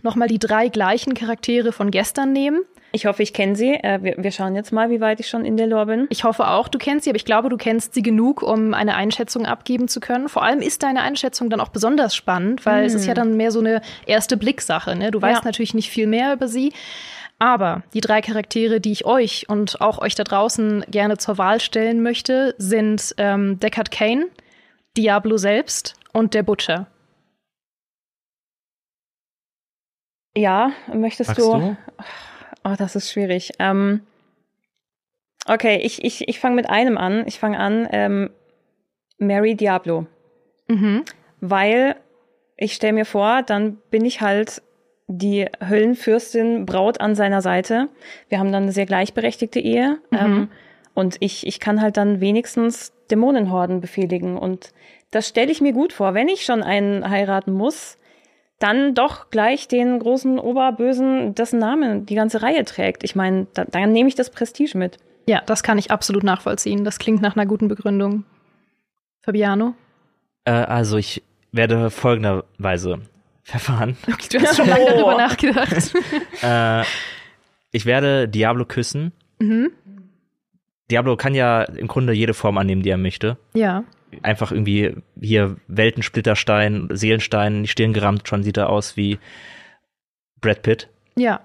nochmal die drei gleichen Charaktere von gestern nehmen. Ich hoffe, ich kenne sie. Äh, wir, wir schauen jetzt mal, wie weit ich schon in der Lore bin. Ich hoffe auch, du kennst sie, aber ich glaube, du kennst sie genug, um eine Einschätzung abgeben zu können. Vor allem ist deine Einschätzung dann auch besonders spannend, weil es ist ja dann mehr so eine erste Blicksache. Ne? Du weißt Ja. natürlich nicht viel mehr über sie. Aber die drei Charaktere, die ich euch und auch euch da draußen gerne zur Wahl stellen möchte, sind ähm, Deckard Kane, Diablo selbst und der Butcher. Ja, möchtest Magst du? du? Oh, das ist schwierig. Ähm, okay, ich, ich, ich fange mit einem an. Ich fange an, ähm, Mary Diablo. Mhm. Weil ich stelle mir vor, dann bin ich halt die Höllenfürstin Braut an seiner Seite. Wir haben dann eine sehr gleichberechtigte Ehe. Mhm. Ähm, und ich, ich kann halt dann wenigstens Dämonenhorden befehligen. Und das stelle ich mir gut vor. Wenn ich schon einen heiraten muss, dann doch gleich den großen Oberbösen, dessen Name die ganze Reihe trägt. Ich meine, da, dann nehme ich das Prestige mit. Ja, das kann ich absolut nachvollziehen. Das klingt nach einer guten Begründung. Fabiano? Äh, also ich werde folgenderweise <laughs> verfahren. Okay, du hast schon lange Oh. darüber nachgedacht. <laughs> äh, ich werde Diablo küssen. mhm. Diablo kann ja im Grunde jede Form annehmen, die er möchte. Ja. Einfach irgendwie hier Weltensplitterstein, Seelenstein, in die Stirn gerammt, schon sieht er aus wie Brad Pitt. Ja.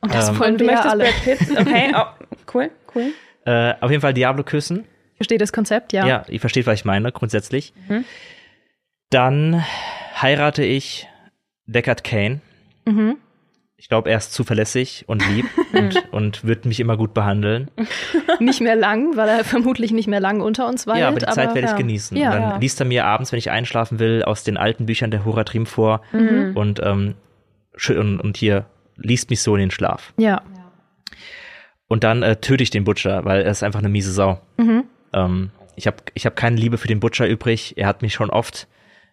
Und das Ähm, wollen du wir ja möchtest alle. Brad Pitt? Okay, <laughs> oh, cool, cool. Äh, auf jeden Fall Diablo küssen. Versteht das Konzept? Ja. Ja, ihr versteht, was ich meine, grundsätzlich. Mhm. Dann heirate ich Deckard Kane. Mhm. Ich glaube, er ist zuverlässig und lieb <laughs> und, und wird mich immer gut behandeln. <laughs> Nicht mehr lang, weil er vermutlich nicht mehr lang unter uns weilt. ja, aber die Zeit werde ich ja. genießen. Ja. und dann Ja. liest er mir abends, wenn ich einschlafen will, aus den alten Büchern der Horatrim vor Mhm. und, ähm, und, und hier liest mich so in den Schlaf. Ja. Und dann äh, töte ich den Butcher, weil er ist einfach eine miese Sau. Mhm. Ähm, ich habe ich hab keine Liebe für den Butcher übrig. Er hat mich schon oft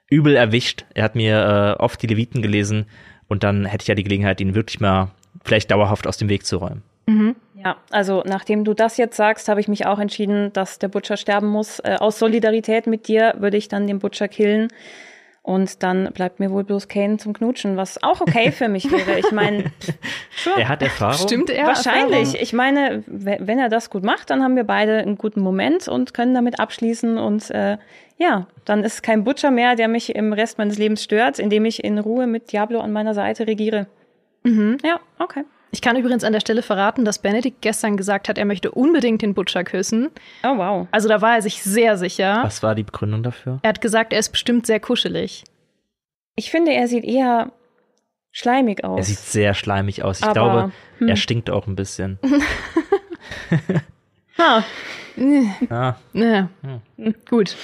übel erwischt. Er hat mir äh, oft die Leviten gelesen und dann hätte ich ja die Gelegenheit, ihn wirklich mal vielleicht dauerhaft aus dem Weg zu räumen. Mhm. Ja, also nachdem du das jetzt sagst, habe ich mich auch entschieden, dass der Butcher sterben muss. Äh, aus Solidarität mit dir würde ich dann den Butcher killen. Und dann bleibt mir wohl bloß Kane zum Knutschen, was auch okay für mich wäre. Ich meine, <laughs> Er hat Erfahrung. Stimmt er? wahrscheinlich. Erfahrung? Ich meine, we- wenn er das gut macht, dann haben wir beide einen guten Moment und können damit abschließen. Und äh, ja, dann ist kein Butcher mehr, der mich im Rest meines Lebens stört, indem ich in Ruhe mit Diablo an meiner Seite regiere. Mhm. Ja, okay. Ich kann übrigens an der Stelle verraten, dass Benedikt gestern gesagt hat, er möchte unbedingt den Butcher küssen. Oh, wow. Also da war er sich sehr sicher. Was war die Begründung dafür? Er hat gesagt, er ist bestimmt sehr kuschelig. Ich finde, er sieht eher schleimig aus. Er sieht sehr schleimig aus. Ich Aber, glaube, hm. er stinkt auch ein bisschen. <laughs> Ha, Ah, Ja. Gut.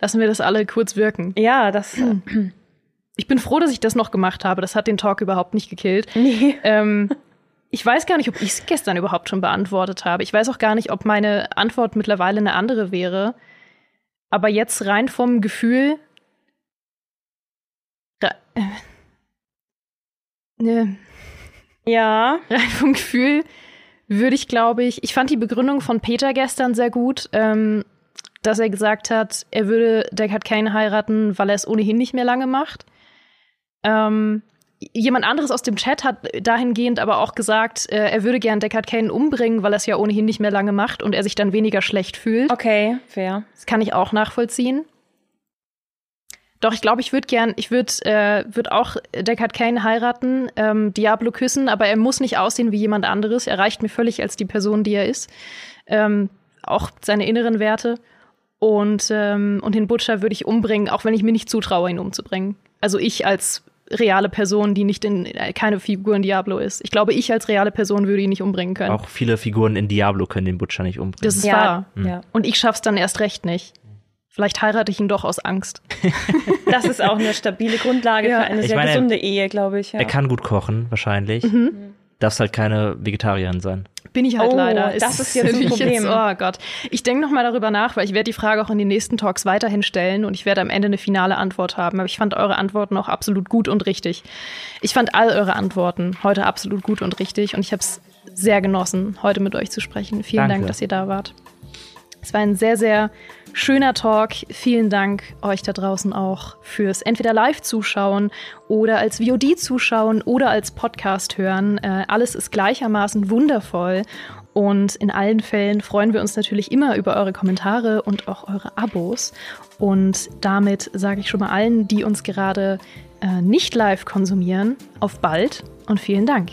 Lassen wir das alle kurz wirken. ja, das. Ich bin froh, dass ich das noch gemacht habe. Das hat den Talk überhaupt nicht gekillt. Nee. <laughs> Ähm, ich weiß gar nicht, ob ich es gestern überhaupt schon beantwortet habe. Ich weiß auch gar nicht, ob meine Antwort mittlerweile eine andere wäre. Aber jetzt rein vom Gefühl. Re äh, ne, Ja. rein vom Gefühl würde ich, glaube ich, ich fand die Begründung von Peter gestern sehr gut, ähm, dass er gesagt hat, er würde Deckard Kane heiraten, weil er es ohnehin nicht mehr lange macht. Ähm, jemand anderes aus dem Chat hat dahingehend aber auch gesagt, äh, er würde gern Deckard Kane umbringen, weil er es ja ohnehin nicht mehr lange macht und er sich dann weniger schlecht fühlt. Okay, fair. Das kann ich auch nachvollziehen. Doch, ich glaube, ich würde gern, ich würde äh, würd auch Deckard Kane heiraten, ähm, Diablo küssen, aber er muss nicht aussehen wie jemand anderes. Er reicht mir völlig als die Person, die er ist. Ähm, auch seine inneren Werte. Und, ähm, und den Butcher würde ich umbringen, auch wenn ich mir nicht zutraue, ihn umzubringen. Also ich als reale Person, die nicht in äh, keine Figur in Diablo ist. Ich glaube, ich als reale Person würde ihn nicht umbringen können. auch viele Figuren in Diablo können den Butcher nicht umbringen. Das ist ja, wahr. ja. Und ich schaff's dann erst recht nicht. Vielleicht heirate ich ihn doch aus Angst. <laughs> Das ist auch eine stabile Grundlage Ja. für eine Ich sehr meine, gesunde Ehe, glaube ich. Ja. Er kann gut kochen, wahrscheinlich. Mhm. Darfst halt keine Vegetarierin sein. Bin ich halt Oh, leider. das ist <laughs> jetzt ein Problem. oh Gott. Ich denke noch mal darüber nach, weil ich werde die Frage auch in den nächsten Talks weiterhin stellen und ich werde am Ende eine finale Antwort haben. Aber ich fand eure Antworten auch absolut gut und richtig. Ich fand all eure Antworten heute absolut gut und richtig und ich habe es sehr genossen, heute mit euch zu sprechen. Vielen Danke. Dank, dass ihr da wart. Es war ein sehr, sehr schöner Talk. Vielen Dank euch da draußen auch fürs entweder live zuschauen oder als VOD zuschauen oder als Podcast hören. Äh, alles ist gleichermaßen wundervoll. Und in allen Fällen freuen wir uns natürlich immer über eure Kommentare und auch eure Abos. Und damit sage ich schon mal allen, die uns gerade äh, nicht live konsumieren, auf bald und vielen Dank.